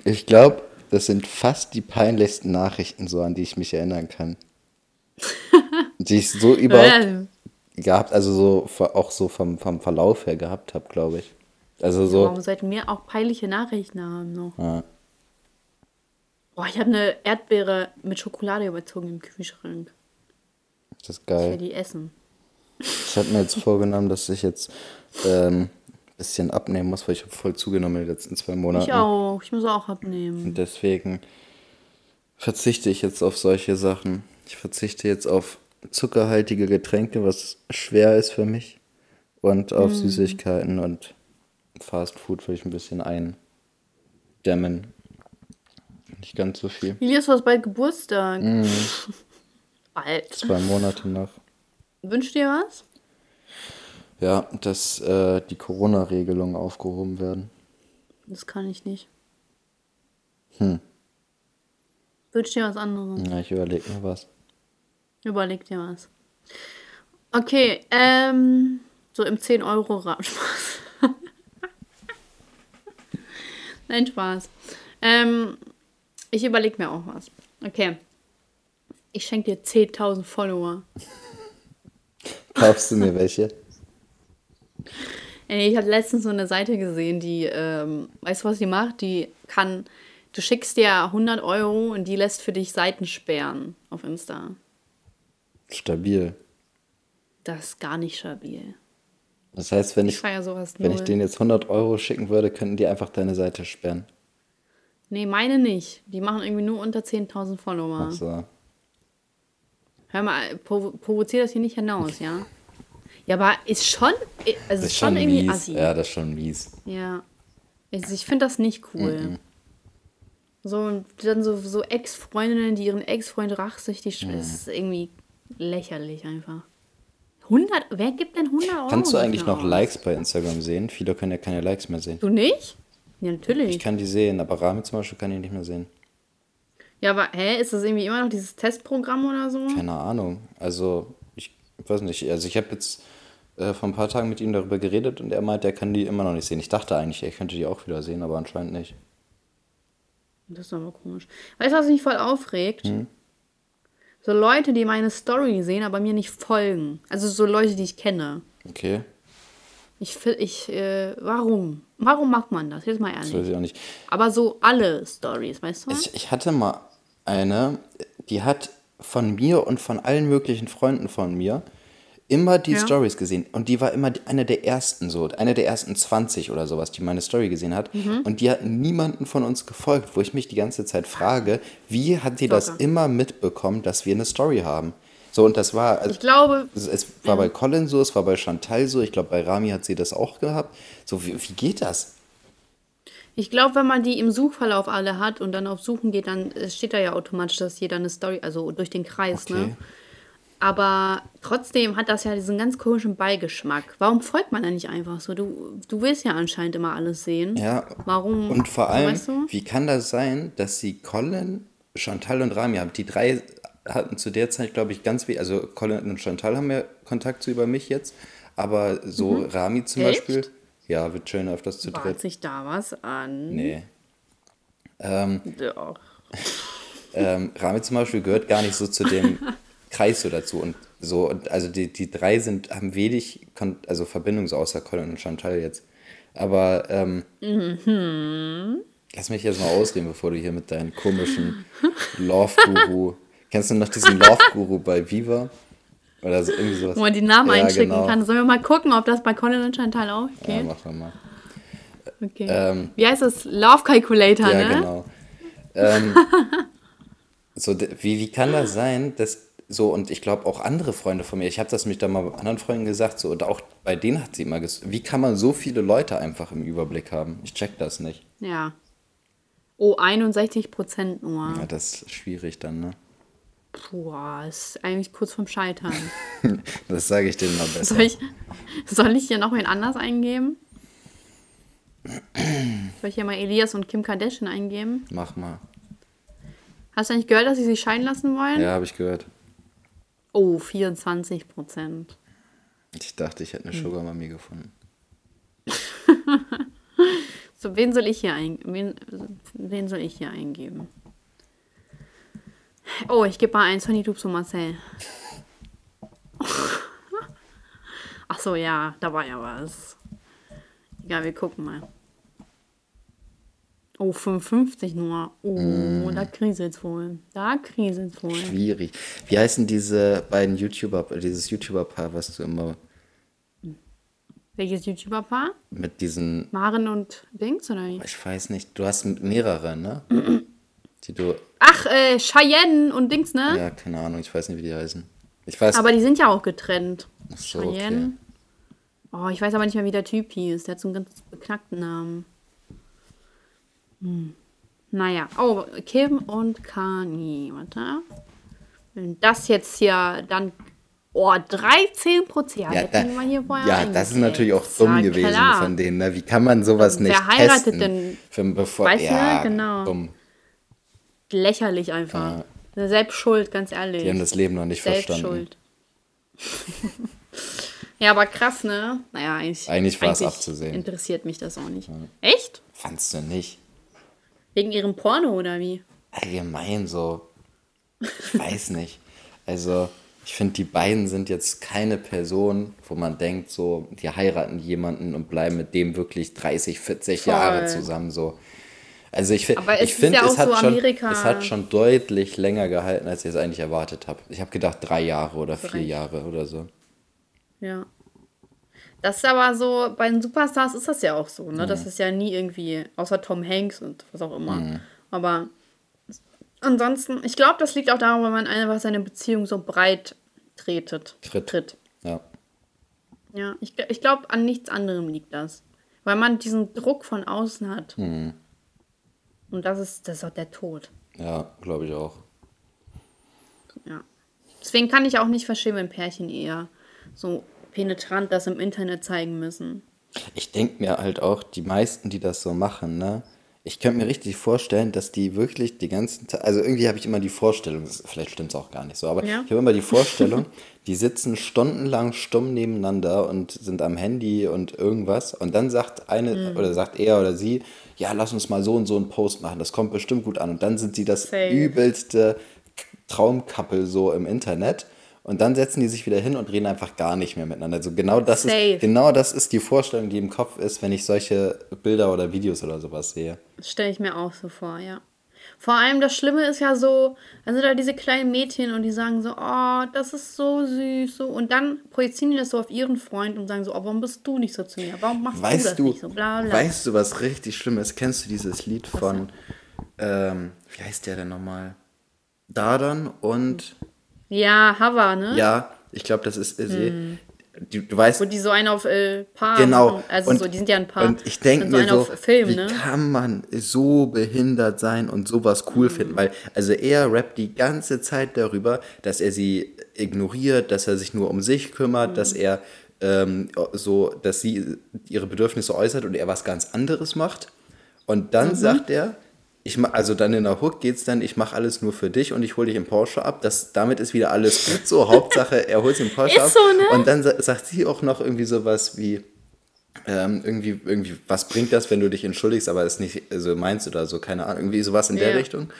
Ich glaube, das sind fast die peinlichsten Nachrichten, so an die ich mich erinnern kann. die ich so überhaupt gehabt, also so auch so vom, vom Verlauf her gehabt habe, glaube ich. Also so. Warum sollten wir auch peinliche Nachrichten haben noch? Ja. Boah, ich habe eine Erdbeere mit Schokolade überzogen im Kühlschrank. Das ist geil. Ich will die essen. Ich habe mir jetzt vorgenommen, dass ich jetzt ähm, bisschen abnehmen muss, weil ich habe voll zugenommen in den letzten zwei Monaten. Ich auch. Ich muss auch abnehmen. Und deswegen verzichte ich jetzt auf solche Sachen. Ich verzichte jetzt auf zuckerhaltige Getränke, was schwer ist für mich. Und auf Süßigkeiten und Fast Food will ich ein bisschen eindämmen. Nicht ganz so viel. Elias, du hast bald Geburtstag. bald. Zwei Monate nach. Wünschst du dir was? Ja, dass äh, die Corona-Regelungen aufgehoben werden. Das kann ich nicht. Hm. Wünsch dir was anderes. Ja, ich überlege mir was. Überleg dir was. Okay, ähm, so im 10-Euro-Rahmen. Spaß. Nein, Spaß. Ähm, ich überleg mir auch was. Okay. Ich schenke dir 10.000 Follower. Kaufst du mir welche? Ey, ich hatte letztens so eine Seite gesehen, die, ähm, weißt du, was die macht? Die kann, du schickst dir 100 Euro und die lässt für dich Seiten sperren auf Insta. Stabil. Das ist gar nicht stabil. Das heißt, wenn Ich ich, wenn null. ich denen jetzt 100 Euro schicken würde, könnten die einfach deine Seite sperren. Nee, meine nicht. Die machen irgendwie nur unter 10.000 Follower. Also, Hör mal, provo provoziert das hier nicht hinaus, ja? Ja, aber ist schon, also das ist schon irgendwie mies. assi. Ja, das ist schon mies. Ja. Also ich finde das nicht cool. So, und dann so, so Ex-Freundinnen, die ihren Ex-Freund rachsüchtig mhm. Ist irgendwie lächerlich einfach. 100, wer gibt denn 100 Euro? Kannst du eigentlich noch aus? Likes bei Instagram sehen? Viele können ja keine Likes mehr sehen. Du nicht? Ja, natürlich. Ich kann die sehen, aber Rami zum Beispiel kann die nicht mehr sehen. ja, aber hä, ist das irgendwie immer noch dieses Testprogramm oder so? Keine Ahnung. Also, ich weiß nicht. Also, ich habe jetzt äh, vor ein paar Tagen mit ihm darüber geredet und er meint, er kann die immer noch nicht sehen. Ich dachte eigentlich, er könnte die auch wieder sehen, aber anscheinend nicht. Das ist aber komisch. Weißt du, was mich voll aufregt? Hm? So Leute, die meine Story sehen, aber mir nicht folgen. Also so Leute, die ich kenne. Okay, Ich, fi- ich, äh, warum? Warum macht man das? Jetzt mal das weiß ehrlich. ich auch nicht. Aber so alle Stories, weißt du? Ich, ich hatte mal eine, die hat von mir und von allen möglichen Freunden von mir immer die Ja. Stories gesehen. Und die war immer eine der ersten so, eine der ersten 20 oder sowas, die meine Story gesehen hat. Mhm. Und die hat niemanden von uns gefolgt, wo ich mich die ganze Zeit frage, wie hat die das immer mitbekommen, dass wir eine Story haben? So, und das war, also, Ich glaube, es, es war bei Colin so, es war bei Chantal so, ich glaube, bei Rami hat sie das auch gehabt. So, wie, wie geht das? ich glaube, wenn man die im Suchverlauf alle hat und dann auf Suchen geht, dann äh, steht da ja automatisch, dass jeder eine Story, also durch den Kreis, Okay. ne? Aber trotzdem hat das ja diesen ganz komischen Beigeschmack. Warum folgt man da nicht einfach so? Du, du willst ja anscheinend immer alles sehen. Ja. Warum? Und vor allem, weißt du? wie kann das sein, dass sie Colin, Chantal und Rami haben? Die drei hatten zu der Zeit, glaube ich, ganz wenig, also Colin und Chantal haben ja Kontakt zu über mich jetzt, aber so Rami zum Mhm. Echt? Beispiel, ja, wird schön öfters zu dritt. sich da was an? Nee. Ähm, Doch. ähm, Rami zum Beispiel gehört gar nicht so zu dem Kreis so dazu und so, und also die, die drei sind, haben wenig Kon also Verbindung, so außer Colin und Chantal jetzt. Aber ähm, lass mich jetzt mal ausreden, bevor du hier mit deinen komischen Love-Guru. Kennst du noch diesen Love-Guru bei Viva? Oder so, irgendwie sowas? Wo man die Namen Ja, einschicken genau. kann. Sollen wir mal gucken, ob das bei Conan und Chantal auch Ja, geht? machen wir mal. okay. Ähm, Wie heißt das? Love Calculator, Ja, ne? genau. Ähm, so, wie, wie kann das sein, dass so, und ich glaube auch andere Freunde von mir, ich habe das mich da mal bei anderen Freunden gesagt, so, und auch bei denen hat sie immer gesagt, wie kann man so viele Leute einfach im Überblick haben? Ich check das nicht. Ja. Oh, 61 Prozent nur. Ja, das ist schwierig dann, ne? Puh, ist eigentlich kurz vorm Scheitern. Das sage ich denen mal besser. Soll ich, soll ich hier noch wen anders eingeben? Soll ich hier mal Elias und Kim Kardashian eingeben? Mach mal. Hast du eigentlich gehört, dass sie sich scheiden lassen wollen? Ja, habe ich gehört. Oh, 24 Prozent. Ich dachte, ich hätte eine Sugar Mami gefunden. So, wen soll ich hier eingeben? Wen, wen soll ich hier eingeben? Oh, ich gebe mal eins von YouTube zu Marcel. Ach so, ja, da war ja was. Egal, wir gucken mal. Oh, 55 nur. Oh, da kriselt's wohl. Da kriselt's wohl. Schwierig. Wie heißen diese beiden YouTuber, dieses YouTuber-Paar, was du immer. Welches YouTuber-Paar? Mit diesen, Maren und Dings, oder wie? ich weiß nicht, du hast mehrere, ne? Die du, Ach, äh, Cheyenne und Dings, ne? ja, keine Ahnung, ich weiß nicht, wie die heißen. Ich weiß, Aber die sind ja auch getrennt. Ach so, okay. Cheyenne. Oh, ich weiß aber nicht mehr, wie der Typ hieß. Der hat so einen ganz beknackten Namen. Hm. Naja. Oh, Kim und Kani. Warte. Wenn das jetzt hier dann. Oh, 13 Prozent. ja, da, hier vorher ja das ist natürlich auch dumm Ja, gewesen klar. von denen. Ne? Wie kann man sowas nicht Wer heiratet testen? denn? Für, bevor, Weißt du, ja, genau. dumm. Lächerlich einfach. Selbst schuld, ganz ehrlich. Die haben das Leben noch nicht Selbst verstanden. schuld. ja, aber krass, ne? Naja, eigentlich. Eigentlich war es abzusehen. Interessiert mich das auch nicht. Echt? Fandst du nicht? Wegen ihrem Porno oder wie? Allgemein so. Ich weiß nicht. Also, ich finde, die beiden sind jetzt keine Person, wo man denkt, so, die heiraten jemanden und bleiben mit dem wirklich 30, 40 Voll. Jahre zusammen. So. Also ich, fi- Aber es ich finde, ja es, hat so schon, es hat schon deutlich länger gehalten, als ich es eigentlich erwartet habe. Ich habe gedacht, drei Jahre oder vier. Jahre oder so. Ja. Das ist aber so, bei den Superstars ist das ja auch so, ne? Das ist ja nie irgendwie, außer Tom Hanks und was auch immer. Aber ansonsten, ich glaube, das liegt auch daran, weil man einfach seine Beziehung so breit tretet. Tritt. Tritt. Ja. Ja, ich, ich glaube, an nichts anderem liegt das. Weil man diesen Druck von außen hat. Und das ist, das ist auch der Tod. Ja, glaube ich auch. Ja. Deswegen kann ich auch nicht verstehen, wenn Pärchen eher so penetrant das im Internet zeigen müssen. Ich denke mir halt auch, die meisten, die das so machen, ne? Ich könnte mir richtig vorstellen, dass die wirklich die ganzen Tage, also irgendwie habe ich immer die Vorstellung, vielleicht stimmt es auch gar nicht so, aber Ja. ich habe immer die Vorstellung, die sitzen stundenlang stumm nebeneinander und sind am Handy und irgendwas und dann sagt eine Mhm. oder sagt er oder sie, ja, lass uns mal so und so einen Post machen, das kommt bestimmt gut an und dann sind sie das Safe. übelste Traumkappel so im Internet und dann setzen die sich wieder hin und reden einfach gar nicht mehr miteinander. Also genau das Safe. ist genau das ist die Vorstellung, die im Kopf ist, wenn ich solche Bilder oder Videos oder sowas sehe. Das stelle ich mir auch so vor, ja. Vor allem das Schlimme ist ja so, dann sind da diese kleinen Mädchen und die sagen so, oh, das ist so süß, so. Und dann projizieren die das so auf ihren Freund und sagen so, oh, warum bist du nicht so zu mir? Warum machst du Weißt das du, nicht so? Bla, bla. weißt du, was richtig schlimm ist? Kennst du dieses Lied von, ähm, wie heißt der denn nochmal? Dardan und, ja, Hava, ne? ja, ich glaube, das ist, äh, sie, du, du weißt, Wo die so einen auf äh, Paar Genau. Also und, so, die sind ja ein Paar. Und ich denke mir so, Film, wie ne? kann man so behindert sein und sowas cool Mhm. finden? Weil, also er rappt die ganze Zeit darüber, dass er sie ignoriert, dass er sich nur um sich kümmert, Mhm. dass er ähm, so, dass sie ihre Bedürfnisse äußert und er was ganz anderes macht. Und Mhm. dann sagt er, ich mach, also dann in der Hook geht's dann, ich mache alles nur für dich und ich hole dich im Porsche ab. Das, damit ist wieder alles gut so. Hauptsache, er holt sich im Porsche Ist ab. so, ne? Und dann sa sagt sie auch noch irgendwie sowas wie, ähm, irgendwie, irgendwie, was bringt das, wenn du dich entschuldigst, aber es nicht so meinst oder so, keine Ahnung, irgendwie sowas in der Ja. Richtung.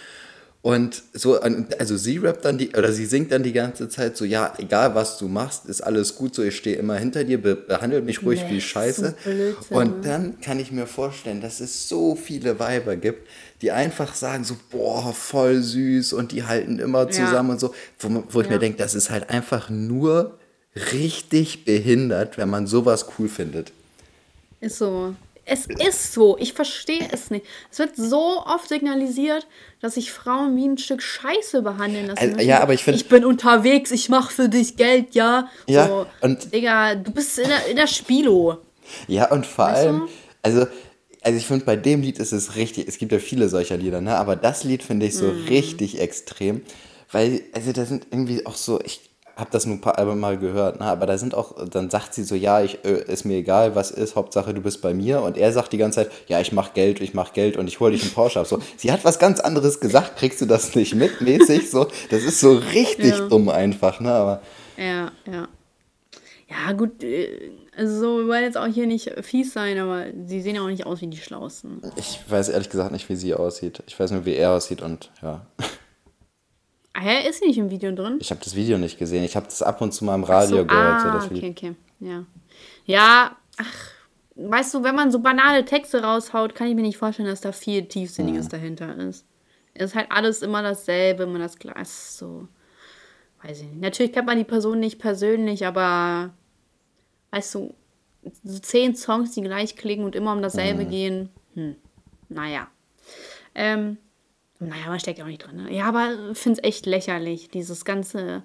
Und so, also sie rappt dann die, oder sie singt dann die ganze Zeit so, ja, egal was du machst, ist alles gut so, ich stehe immer hinter dir, be behandelt mich ruhig Nee, wie so Scheiße. Blödsinn, Und dann kann ich mir vorstellen, dass es so viele Weiber gibt, die einfach sagen so, boah, voll süß und die halten immer zusammen und so, wo, wo ich Ja. mir denke, das ist halt einfach nur richtig behindert, wenn man sowas cool findet. Ist so. Es ist so. Ich verstehe es nicht. Es wird so oft signalisiert, dass sich Frauen wie ein Stück Scheiße behandeln lassen. Also, müssen. ja, aber ich find- Ich bin unterwegs, ich mache für dich Geld, ja. Ja, so, und- Digga, du bist in der, in der Spilo. Ja, und vor Weißt du? allem, also, also ich finde, bei dem Lied ist es richtig, es gibt ja viele solcher Lieder, ne? aber das Lied finde ich so Mhm. richtig extrem, weil, also da sind irgendwie auch so, ich habe das nur ein paar mal gehört, ne? aber da sind auch, dann sagt sie so, ja, ich, äh, ist mir egal, was ist, Hauptsache du bist bei mir und er sagt die ganze Zeit, ja, ich mach Geld, ich mach Geld und ich hole dich einen Porsche ab. So, sie hat was ganz anderes gesagt, kriegst du das nicht mit, mäßig, so, das ist so richtig Ja. dumm einfach, ne, aber Ja, ja. Ja, gut, äh, also so, wir wollen jetzt auch hier nicht fies sein, aber sie sehen ja auch nicht aus wie die Schlausten. ich weiß ehrlich gesagt nicht, wie sie aussieht. Ich weiß nur, wie er aussieht und ja. Ah, hä, ist sie nicht im Video drin? Ich habe das Video nicht gesehen. Ich habe das ab und zu mal im Radio so, gehört. So ah, Video. okay, okay. Ja. Ja, ach, weißt du, wenn man so banale Texte raushaut, kann ich mir nicht vorstellen, dass da viel Tiefsinniges dahinter ist. Es ist halt alles immer dasselbe, immer das Glas, so. Weiß ich nicht. Natürlich kennt man die Person nicht persönlich, aber weißt du, so zehn Songs, die gleich klingen und immer um dasselbe Mhm. gehen. Hm, naja. Ähm, naja, man steckt ja auch nicht drin. Ne? Ja, aber ich finde es echt lächerlich, dieses ganze,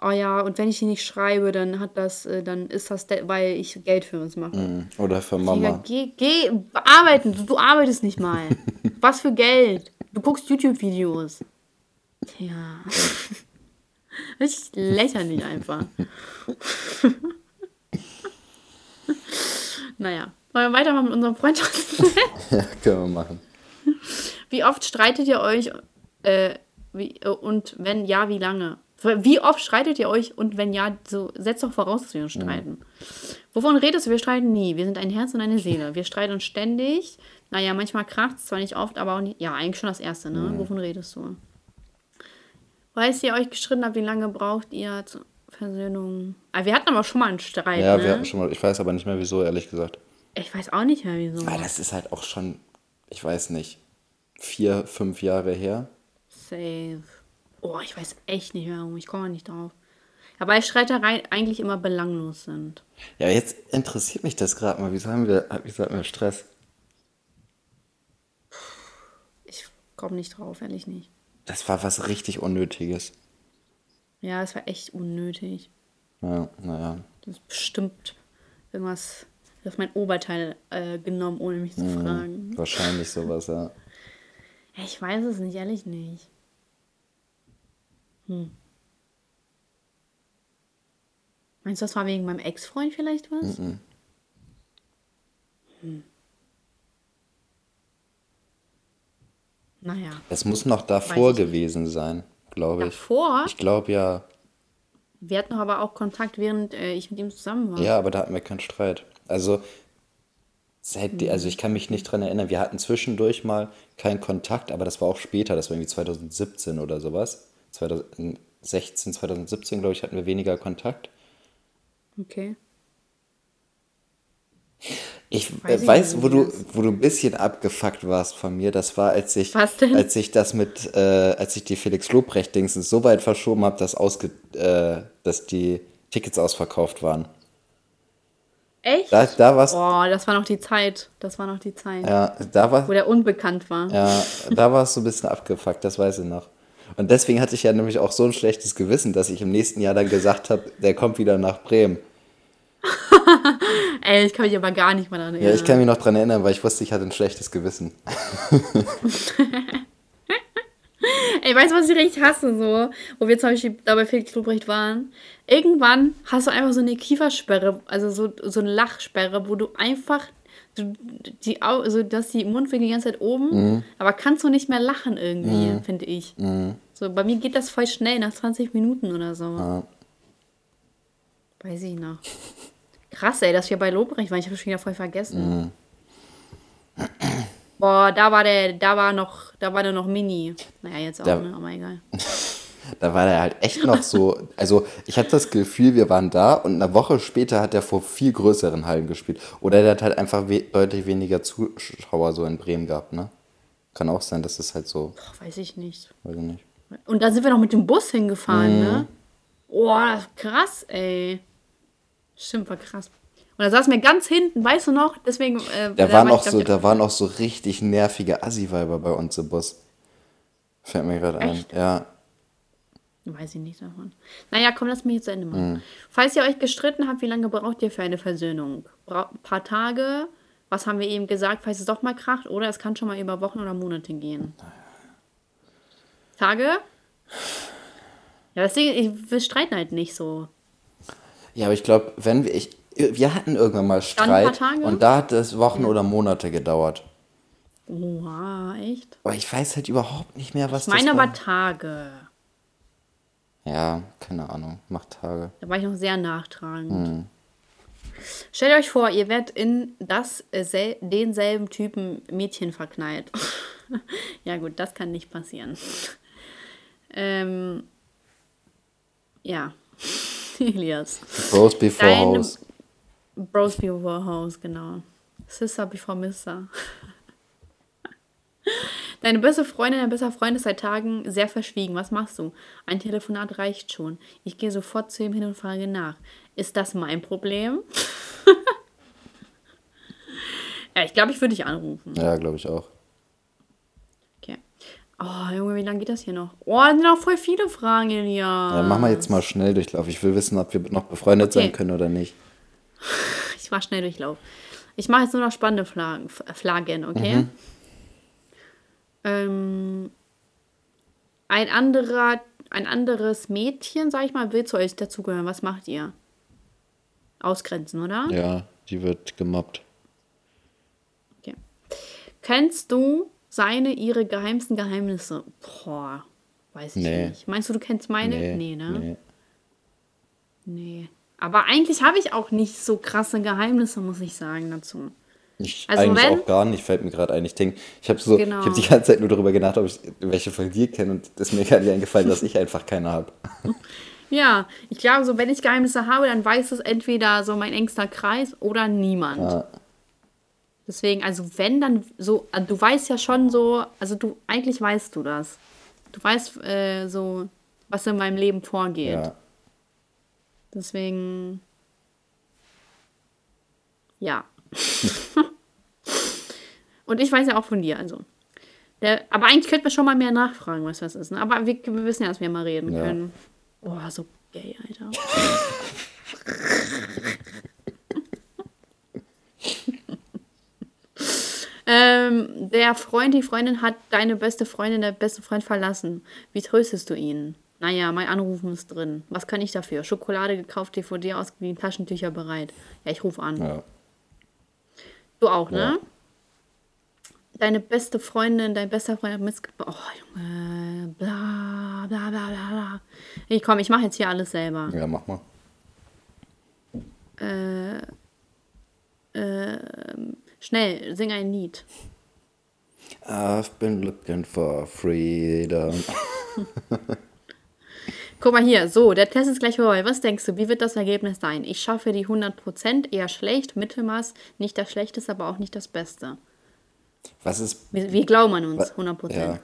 oh ja, und wenn ich die nicht schreibe, dann hat das, äh, dann ist das, weil ich Geld für uns mache. Mhm. Oder für Mama. geh, geh arbeiten, du, du arbeitest nicht mal. Was für Geld? Du guckst YouTube-Videos. Ja. Richtig lächerlich einfach. naja. Wollen wir weitermachen mit unserem Freundschaftsleben? Ja, können wir machen. Wie oft streitet ihr euch äh, wie, äh, und wenn ja, wie lange? Wie oft streitet ihr euch und wenn ja, so setzt doch voraus, dass wir uns streiten. Wovon redest du? Wir streiten nie. Wir sind ein Herz und eine Seele. Wir streiten uns ständig. Naja, manchmal kracht es zwar nicht oft, aber auch nicht. Ja, eigentlich schon das Erste, ne? Wovon redest du? Weißt ihr euch gestritten habt, wie lange braucht ihr zur Versöhnung? Ah, wir hatten aber schon mal einen Streit, Ja, ne? wir hatten schon mal, ich weiß aber nicht mehr wieso, ehrlich gesagt. Ich weiß auch nicht mehr, wieso. Aber das ist halt auch schon, ich weiß nicht, vier, fünf Jahre her. Safe. Oh, ich weiß echt nicht mehr, warum. Ich komme nicht drauf. Ja, weil Streitereien eigentlich immer belanglos sind. Ja, jetzt interessiert mich das gerade mal. Wieso haben wir, wieso hatten wir Stress? Ich komme nicht drauf, ehrlich nicht. Das war was richtig Unnötiges. Ja, es war echt unnötig. Ja, naja. Das ist bestimmt irgendwas. Hast mein Oberteil äh, genommen, ohne mich zu Mhm. fragen. Wahrscheinlich sowas, ja. Ich weiß es nicht, ehrlich nicht. Hm. Meinst du, das war wegen meinem Ex-Freund vielleicht was? Mhm. Hm. Naja. Es muss noch davor gewesen sein, glaube ich. Davor? Ich glaube ja. Wir hatten aber auch Kontakt, während äh, ich mit ihm zusammen war. Ja, aber da hatten wir keinen Streit. Also, seit, die- also ich kann mich nicht dran erinnern. Wir hatten zwischendurch mal keinen Kontakt, aber das war auch später. Das war irgendwie 2017 oder sowas. 2016, 2017, glaube ich, hatten wir weniger Kontakt. Okay. Ich Weiß äh, weiß, wo du, wo du ein bisschen abgefuckt warst von mir. Das war, als ich, als ich das mit, äh, als ich die Felix Lobrecht Dingsens so weit verschoben habe, dass ausge, äh, dass die Tickets ausverkauft waren. Echt? Da, da warst, Oh, das war noch die Zeit. Das war noch die Zeit, ja, da war, wo der unbekannt war. Ja, da warst du ein bisschen abgefuckt, das weiß ich noch. Und deswegen hatte ich ja nämlich auch so ein schlechtes Gewissen, dass ich im nächsten Jahr dann gesagt habe, der kommt wieder nach Bremen. Ey, ich kann mich aber gar nicht mal daran Ja, erinnern. ich kann mich noch dran erinnern, weil ich wusste, ich hatte ein schlechtes Gewissen. Ey, weißt du, was ich richtig hasse, so? Wo wir zum Beispiel da bei Felix Lobrecht waren. Irgendwann hast du einfach so eine Kiefersperre, also so, so eine Lachsperre, wo du einfach, du, die, also, dass die Mundwinkel die ganze Zeit oben, Mhm. aber kannst du nicht mehr lachen irgendwie, finde ich. So, bei mir geht das voll schnell, nach 20 Minuten oder so. Ja. Weiß ich noch. Krass, ey, dass wir bei Lobrecht waren. Ich habe schon wieder voll vergessen. Boah, da war der, da war noch, da war der noch Mini. Naja, jetzt auch, Da- ne? Aber egal. Da war der halt echt noch so, also ich hatte das Gefühl, wir waren da und eine Woche später hat er vor viel größeren Hallen gespielt. Oder der hat halt einfach we deutlich weniger Zuschauer so in Bremen gehabt, ne? Kann auch sein, dass es halt so, Boah, weiß ich nicht. weiß ich nicht. Und da sind wir noch mit dem Bus hingefahren, Mhm. ne? Boah, das ist krass, ey. Stimmt, war krass. Und da saßen wir ganz hinten, weißt du noch? Deswegen. Äh, Da waren war auch so, da waren auch so richtig nervige Assi-Weiber bei uns im Bus. Fällt mir gerade ein. Ja. Weiß ich nicht davon. Naja, komm, lass mich jetzt zu Ende Mhm. machen. Falls ihr euch gestritten habt, wie lange braucht ihr für eine Versöhnung? Bra ein paar Tage? Was haben wir eben gesagt, falls es doch mal kracht? Oder es kann schon mal über Wochen oder Monate gehen. Tage? Ja, deswegen, ich, wir streiten halt nicht so. Ja, aber ich glaube, wenn wir, ich, wir hatten irgendwann mal Dann ein paar Streit Tage? und da hat es Wochen oder Monate gedauert. Oha, echt? Aber ich weiß halt überhaupt nicht mehr, was Ich meine das war. aber Tage. Ja, keine Ahnung, macht Tage. Da war ich noch sehr nachtragend. Hm. Stellt euch vor, ihr werdet in das äh, sel denselben Typen Mädchen verknallt. ja gut, das kann nicht passieren. ähm, ja, Elias. Bros before Dein- house. Bros before house, genau. Sister before Mister. Deine beste Freundin, dein bester Freund ist seit Tagen sehr verschwiegen. Was machst du? Ein Telefonat reicht schon. Ich gehe sofort zu ihm hin und frage nach. Ist das mein Problem? Ja, ich glaube, ich würde dich anrufen. Ja, glaube ich auch. Okay. Oh, Junge, wie lange geht das hier noch? Oh, da sind noch voll viele Fragen, Elias. Ja, machen wir jetzt mal schnell Durchlauf. Ich will wissen, ob wir noch befreundet Okay. sein können oder nicht. Ich war schnell durchlauf. Ich mache jetzt nur noch spannende Flaggen, Flaggen okay? Ähm, ein anderer, ein anderes Mädchen, sag ich mal, will zu euch dazugehören. Was macht ihr? Ausgrenzen, oder? Ja, die wird gemobbt. Okay. Kennst du seine, ihre geheimsten Geheimnisse? Boah, weiß ich Nee. nicht. Meinst du, du kennst meine? Nee, Nee, ne? nee. Nee. Aber eigentlich habe ich auch nicht so krasse Geheimnisse, muss ich sagen, dazu. Ich Also eigentlich wenn- auch gar nicht, fällt mir gerade ein. Ich denke, ich habe so, Genau. ich habe die ganze Zeit nur darüber gedacht, ob ich welche von dir kenne und es ist mir nicht eingefallen, dass ich einfach keine habe. Ja, ich glaube, so wenn ich Geheimnisse habe, dann weiß es entweder so mein engster Kreis oder niemand. Ja. Deswegen, also wenn dann so, also du weißt ja schon so, also du, eigentlich weißt du das. Du weißt äh, so, was in meinem Leben vorgeht. Ja. Deswegen, ja. Und ich weiß ja auch von dir, also. Der, aber eigentlich könnten wir schon mal mehr nachfragen, was das ist. Ne? Aber wir, wir wissen ja, dass wir mal reden Ja. können. Boah, so gay, Alter. ähm, der Freund, die Freundin hat deine beste Freundin, der beste Freund verlassen. Wie tröstest du ihn? Naja, mein Anrufen ist drin. Was kann ich dafür? Schokolade gekauft, DVD ausgeliehen, Taschentücher bereit. Ja, ich rufe an. ja. Du auch, ne? Ja. Deine beste Freundin, dein bester Freund hat missgebaut. Oh, Junge. Bla, bla, bla, bla, bla. Ich komm, ich mache jetzt hier alles selber. Ja, mach mal. Schnell, sing ein Lied. I've been looking for freedom. Guck mal hier, so, der Test ist gleich vorbei. Was denkst du, wie wird das Ergebnis sein? Ich schaffe die 100%, eher schlecht, Mittelmaß, nicht das Schlechteste, aber auch nicht das Beste. Was ist. Wir, wir glauben an uns, Wa- 100%. Ja.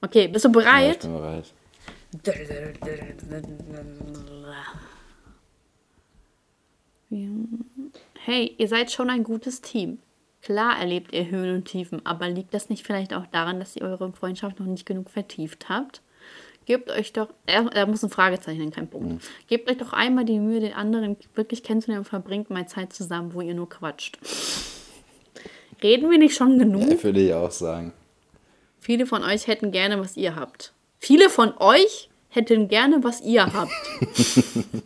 Okay, bist du Ja, ich bereit? bin bereit. Hey, ihr seid schon ein gutes Team. Klar erlebt ihr Höhen und Tiefen, aber liegt das nicht vielleicht auch daran, dass ihr eure Freundschaft noch nicht genug vertieft habt? Gebt euch doch, er, da muss ein Fragezeichen, kein Punkt. Gebt euch doch einmal die Mühe, den anderen wirklich kennenzulernen und verbringt mal Zeit zusammen, wo ihr nur quatscht. Reden wir nicht schon genug? Ja, würde ich auch sagen. Viele von euch hätten gerne, was ihr habt. Viele von euch hätten gerne, was ihr habt.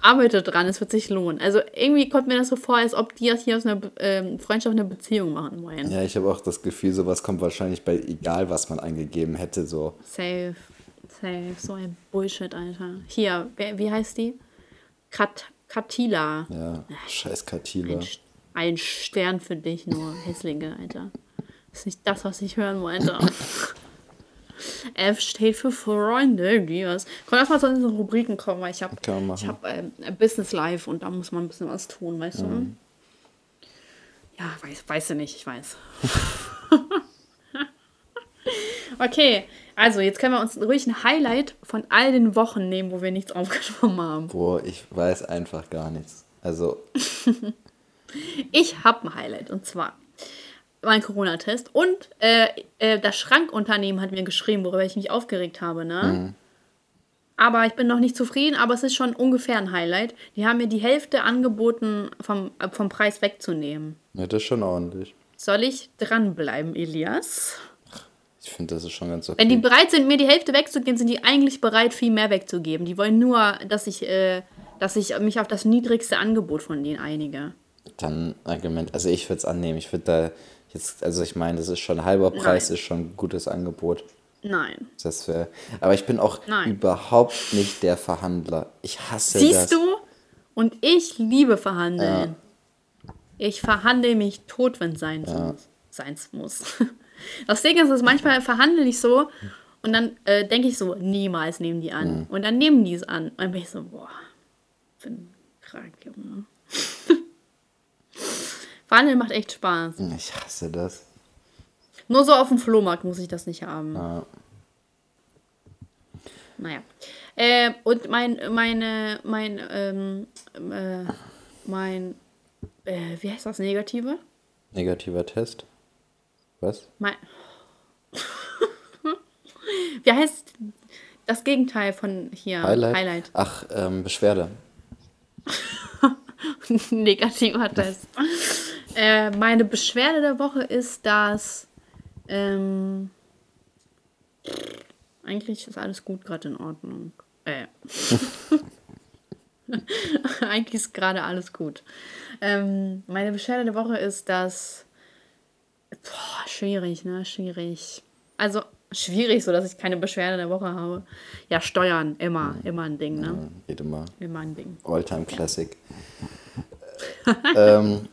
Arbeitet dran, es wird sich lohnen. Also irgendwie kommt mir das so vor, als ob die das hier aus einer ähm, Freundschaft eine Beziehung machen wollen. Ja, ich habe auch das Gefühl, sowas kommt wahrscheinlich bei egal, was man eingegeben hätte, so. Safe, safe, so ein Bullshit, Alter. Hier, wer, wie heißt die? Kat Katila. Ja, scheiß Katila. Ein, ein Stern für dich nur, hässliche, Alter. Das ist nicht das, was ich hören wollte. F steht für Freunde, Gias. Komm, lass mal zu unseren Rubriken kommen, weil ich habe hab, ähm, Business Life und da muss man ein bisschen was tun, weißt Mhm. du? Ja, weiß, weiß du nicht, ich weiß. okay, also jetzt können wir uns ruhig ein Highlight von all den Wochen nehmen, wo wir nichts aufgenommen haben. Boah, ich weiß einfach gar nichts. Also, Ich habe ein Highlight und zwar mein Corona-Test und äh, äh, das Schrankunternehmen hat mir geschrieben, worüber ich mich aufgeregt habe, ne? Aber ich bin noch nicht zufrieden, aber es ist schon ungefähr ein Highlight. Die haben mir die Hälfte angeboten, vom, äh, vom Preis wegzunehmen. ja, das ist schon ordentlich. Soll ich dranbleiben, Elias? Ich finde, das ist schon ganz okay. Wenn die bereit sind, mir die Hälfte wegzugeben, sind die eigentlich bereit, viel mehr wegzugeben. Die wollen nur, dass ich, äh, dass ich mich auf das niedrigste Angebot von denen einige. Dann Argument, also ich würde es annehmen. Ich würde da jetzt, also ich meine, das ist schon halber Preis, Nein. ist schon ein gutes Angebot. Nein. Das wär, aber ich bin auch Nein. überhaupt nicht der Verhandler. Ich hasse das. Siehst du? Und ich liebe Verhandeln. Ich verhandle mich tot, wenn es sein muss. Seins muss. Das Ding ist, dass manchmal verhandle ich so und dann äh, denke ich so, niemals nehmen die an. Und dann nehmen die es an. Und dann bin ich so, boah, bin krank, Junge. Verhandeln macht echt Spaß. Ich hasse das. Nur so auf dem Flohmarkt muss ich das nicht haben. Ja. Naja. Äh, und mein, meine, mein, ähm, äh, mein Äh, wie heißt das? Negative? Negativer Test. Was? Mein wie heißt das Gegenteil von hier? Highlight? Highlight. Ach, ähm, Beschwerde. Negativer Test. äh, meine Beschwerde der Woche ist, dass ähm, eigentlich ist alles gut gerade in Ordnung. Äh. eigentlich ist gerade alles gut. Ähm, meine Beschwerde der Woche ist, dass boah, schwierig, ne? Schwierig. Also schwierig, so dass ich keine Beschwerde der Woche habe. Ja, Steuern immer, immer ein Ding, ne? Geht immer. Immer ein Ding. Alltime Classic. ähm,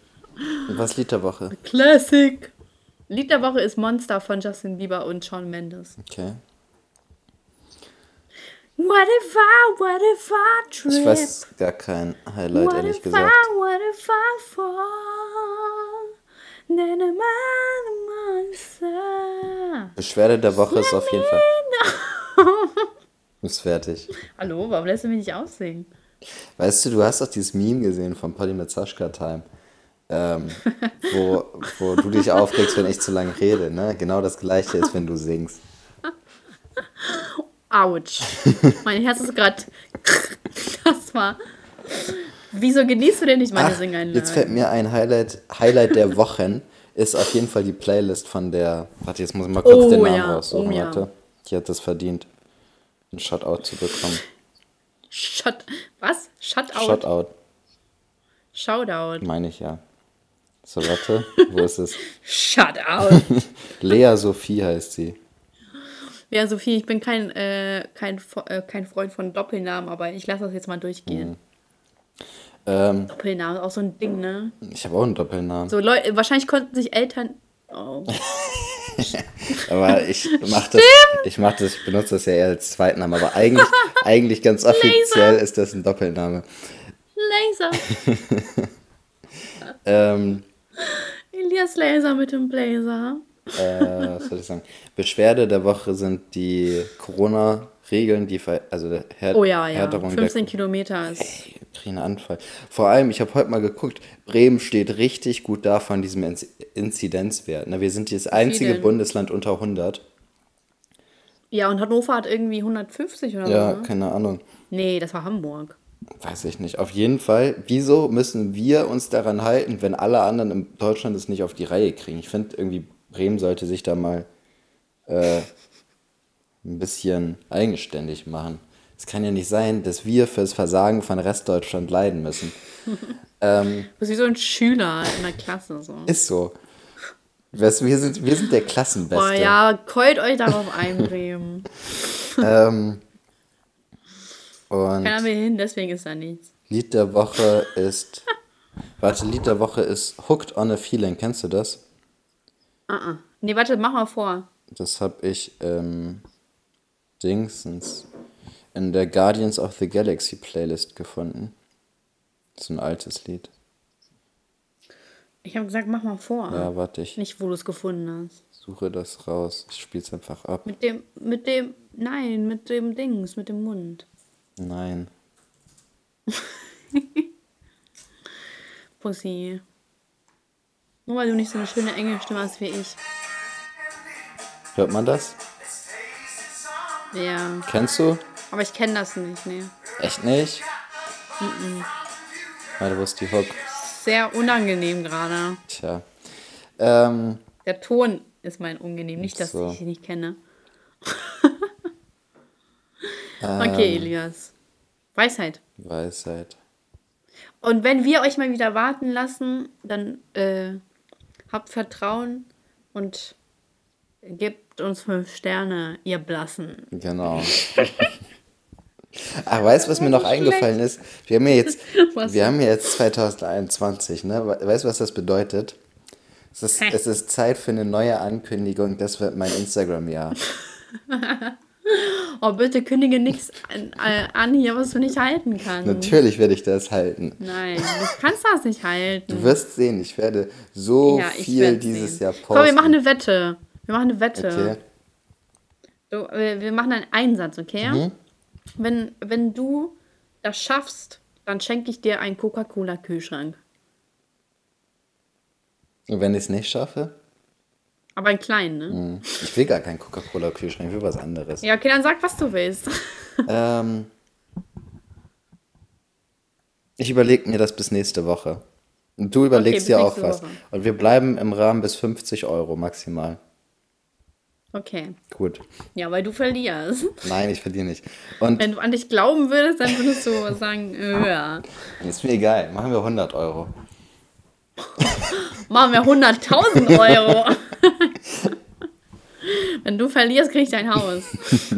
was Lied der Woche? Classic. Lied der Woche ist Monster von Justin Bieber und Shawn Mendes. Okay. What if I, what if I trip? Ich weiß gar kein Highlight, what ehrlich if gesagt. I, what if I fall? Beschwerde der Woche ist auf jeden Fall. Ist fertig. Hallo, warum lässt du mich nicht aussingen? Weißt du, du hast doch dieses Meme gesehen von Polly mit Sascha Time, ähm, wo, wo du dich aufregst, wenn ich zu lange rede. Ne? Genau das gleiche ist, wenn du singst. Autsch. mein Herz ist gerade. Das war. Wieso genießt du denn nicht meine Ach, Singeinlage? jetzt fällt mir ein Highlight, Highlight der Wochen, ist auf jeden Fall die Playlist von der. Warte, jetzt muss ich mal kurz Oh den Namen ja, raussuchen. oh ja. Warte. Die hat das verdient, einen Shotout zu bekommen. Shut. Was? Shutout? Shotout, Shoutout. meine ich ja. So, warte, wo ist es? Shutout. Lea Sophie heißt sie. ja, Sophie, ich bin kein, äh, kein, äh, kein Freund von Doppelnamen, aber ich lasse das jetzt mal durchgehen. Ähm, Doppelnamen ist auch so ein Ding, ne? ich habe auch einen Doppelnamen. So Leute, wahrscheinlich konnten sich Eltern. Oh. Aber ich mache das, ich mach das, ich benutze das ja eher als Zweitnamen, aber eigentlich, eigentlich ganz offiziell ist das ein Doppelname. Laser. Ähm, Elias Laser mit dem Blazer. äh, was soll ich sagen? Beschwerde der Woche sind die Corona-Regeln, die ver also Her Oh ja, ja. Härterung 15 Kilometer ist. der ich krieg einen Anfall. Vor allem, ich habe heute mal geguckt, Bremen steht richtig gut da von diesem Inz- Inzidenzwert. Ne, wir sind das einzige? Bundesland unter 100. Ja, und Hannover hat irgendwie 150 oder Ja, so. Ne? keine Ahnung. Nee, das war Hamburg. Weiß ich nicht. Auf jeden Fall, wieso müssen wir uns daran halten, wenn alle anderen in Deutschland es nicht auf die Reihe kriegen? Ich finde irgendwie, Bremen sollte sich da mal äh, ein bisschen eigenständig machen. Es kann ja nicht sein, dass wir fürs Versagen von Restdeutschland leiden müssen. ähm, Du bist wie so ein Schüler in der Klasse. So. ist so. Wir sind, wir sind der Klassenbeste. Boah, ja, keult euch darauf ein, Bremen. Ähm, und Keiner will hin, deswegen ist da nichts. Lied der Woche ist. Warte, Lied der Woche ist Hooked on a Feeling. Kennst du das? Uh-uh. Nee, warte, mach mal vor. Das habe ich ähm, Dingsens in der Guardians of the Galaxy Playlist gefunden. Das ist ein altes Lied. Ich habe gesagt, mach mal vor. Ja, warte, ich Nicht, wo du es gefunden hast. suche das raus. Ich spiel's einfach ab. Mit dem, mit dem, nein, mit dem Dings, mit dem Mund. Nein. Pussy. Nur weil du nicht so eine schöne enge Stimme hast wie ich. Hört man das? Ja. Kennst du? Aber ich kenne das nicht, ne. Echt nicht? Warte, wo ist die Hook? Sehr unangenehm gerade. Tja. Ähm, Der Ton ist mein unangenehm, nicht, dass So. ich ihn nicht kenne. Ähm. okay, Elias. Weisheit. Weisheit. Und wenn wir euch mal wieder warten lassen, dann äh, habt Vertrauen und gebt uns fünf Sterne, ihr Blassen. Genau. Ach, weißt du, was mir noch eingefallen ist? Wir haben ja jetzt, Was? wir haben ja jetzt 2021, ne? We- Weißt du, was das bedeutet? Es ist, Hä? es ist Zeit für eine neue Ankündigung. Das wird mein Instagram-Jahr. Oh, bitte kündige nichts an, äh, an hier, was du nicht halten kannst. Natürlich werde ich das halten. Nein, du kannst das nicht halten. Du wirst sehen, ich werde so ja, viel dieses sehen. Jahr posten. Komm, wir machen eine Wette. Wir machen eine Wette. Okay. Du, wir, wir machen einen Einsatz, okay? Mhm. Wenn, wenn du das schaffst, dann schenke ich dir einen Coca-Cola-Kühlschrank. Und wenn ich es nicht schaffe? Aber einen kleinen, ne? Hm. Ich will gar keinen Coca-Cola-Kühlschrank, ich will was anderes. Ja, okay, dann sag, was du willst. Ähm, ich überlege mir das bis nächste Woche. Und du überlegst bis dir auch was. Woche. Und wir bleiben im Rahmen bis 50 Euro maximal. Okay. Gut. Ja, weil du verlierst. Nein, ich verliere nicht. Und Wenn du an dich glauben würdest, dann würdest du sagen, äh, ja. ist mir egal, machen wir 100 Euro. Machen wir 100.000 Euro. Wenn du verlierst, krieg ich dein Haus.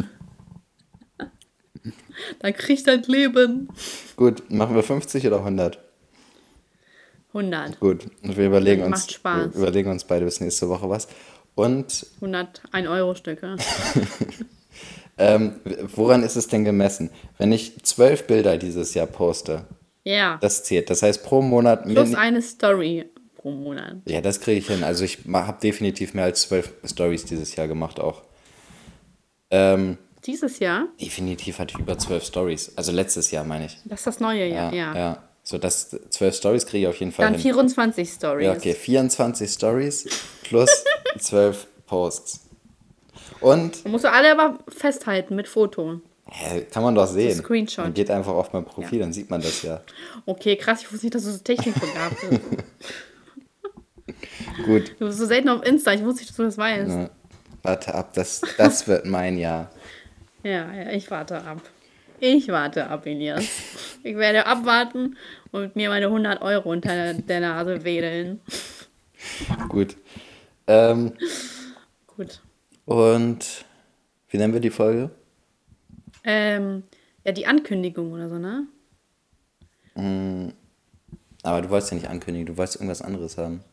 Dann krieg ich dein Leben. Gut, machen wir 50 oder 100? 100. Gut. Und wir überlegen Macht uns, Spaß. wir überlegen uns beide bis nächste Woche was. Und 100 1-Euro-Stücke. ähm, woran ist es denn gemessen? Wenn ich zwölf Bilder dieses Jahr poste, Ja. das zählt. Das heißt pro Monat. Plus eine Story pro Monat. Ja, das kriege ich hin. Also ich habe definitiv mehr als zwölf Stories dieses Jahr gemacht auch. Ähm, Dieses Jahr? definitiv hatte ich über zwölf Stories. Also letztes Jahr meine ich. Das ist das neue Jahr, ja. ja. So, das zwölf Stories kriege ich auf jeden Fall Dann hin. 24 Stories. Ja, okay, 24 Stories plus 12 Posts. Und Da musst du alle aber festhalten mit Foto. hä, kann man doch sehen. Screenshot. Man geht einfach auf mein Profil, dann sieht man das ja. Okay, krass, ich wusste nicht, dass du so technikbegabt bist. Gut, Du bist so selten auf Insta, ich wusste nicht, dass du das weißt. ja. warte ab, das, das wird mein Jahr. Ja, ja, ich warte ab. Ich warte ab, Elias. Ich werde abwarten und mir meine 100 Euro unter der Nase wedeln. Gut. Ähm, Gut. und wie nennen wir die Folge? Ähm, ja, die Ankündigung oder so, ne? Aber du wolltest ja nicht ankündigen, du wolltest irgendwas anderes haben.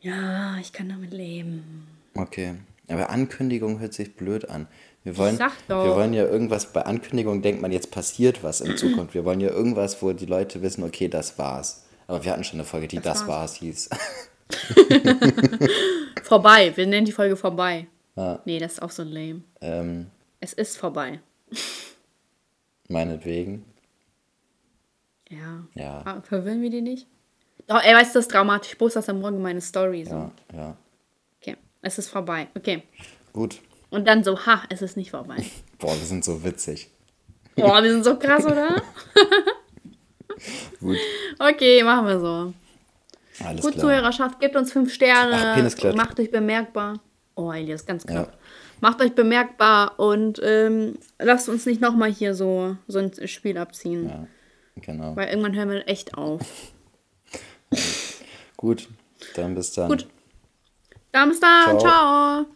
Ja, ich kann damit leben. Okay. Aber Ankündigung hört sich blöd an. Wir wollen, sag doch. wir wollen ja irgendwas, bei Ankündigung denkt man, jetzt passiert was in Zukunft. Wir wollen ja irgendwas, wo die Leute wissen, okay, das war's. Aber wir hatten schon eine Folge, die das, Das war's hieß. Vorbei, wir nennen die Folge vorbei. Ja. Nee, das ist auch so lame. ähm, Es ist vorbei. meinetwegen. Ja. Ja. Ah, verwirren wir die nicht? Oh, ey, weißt du, das ist dramatisch. Ich poste das am Morgen in meine Story. So. Ja, ja. Okay, es ist vorbei. Okay. Gut. Und dann so, ha, es ist nicht vorbei. Boah, wir sind so witzig. Boah, wir sind so krass, oder? Gut. Okay, machen wir so. Alles Gut, klar. Zuhörerschaft, gebt uns fünf Sterne. Ach. Macht euch bemerkbar. Oh, Elias, ganz knapp. Ja. Macht euch bemerkbar und ähm, lasst uns nicht nochmal hier so, so ein Spiel abziehen. Ja, genau. Weil irgendwann hören wir echt auf. Gut. Dann bis dann. Gut. Dann bis dann. Ciao. Ciao.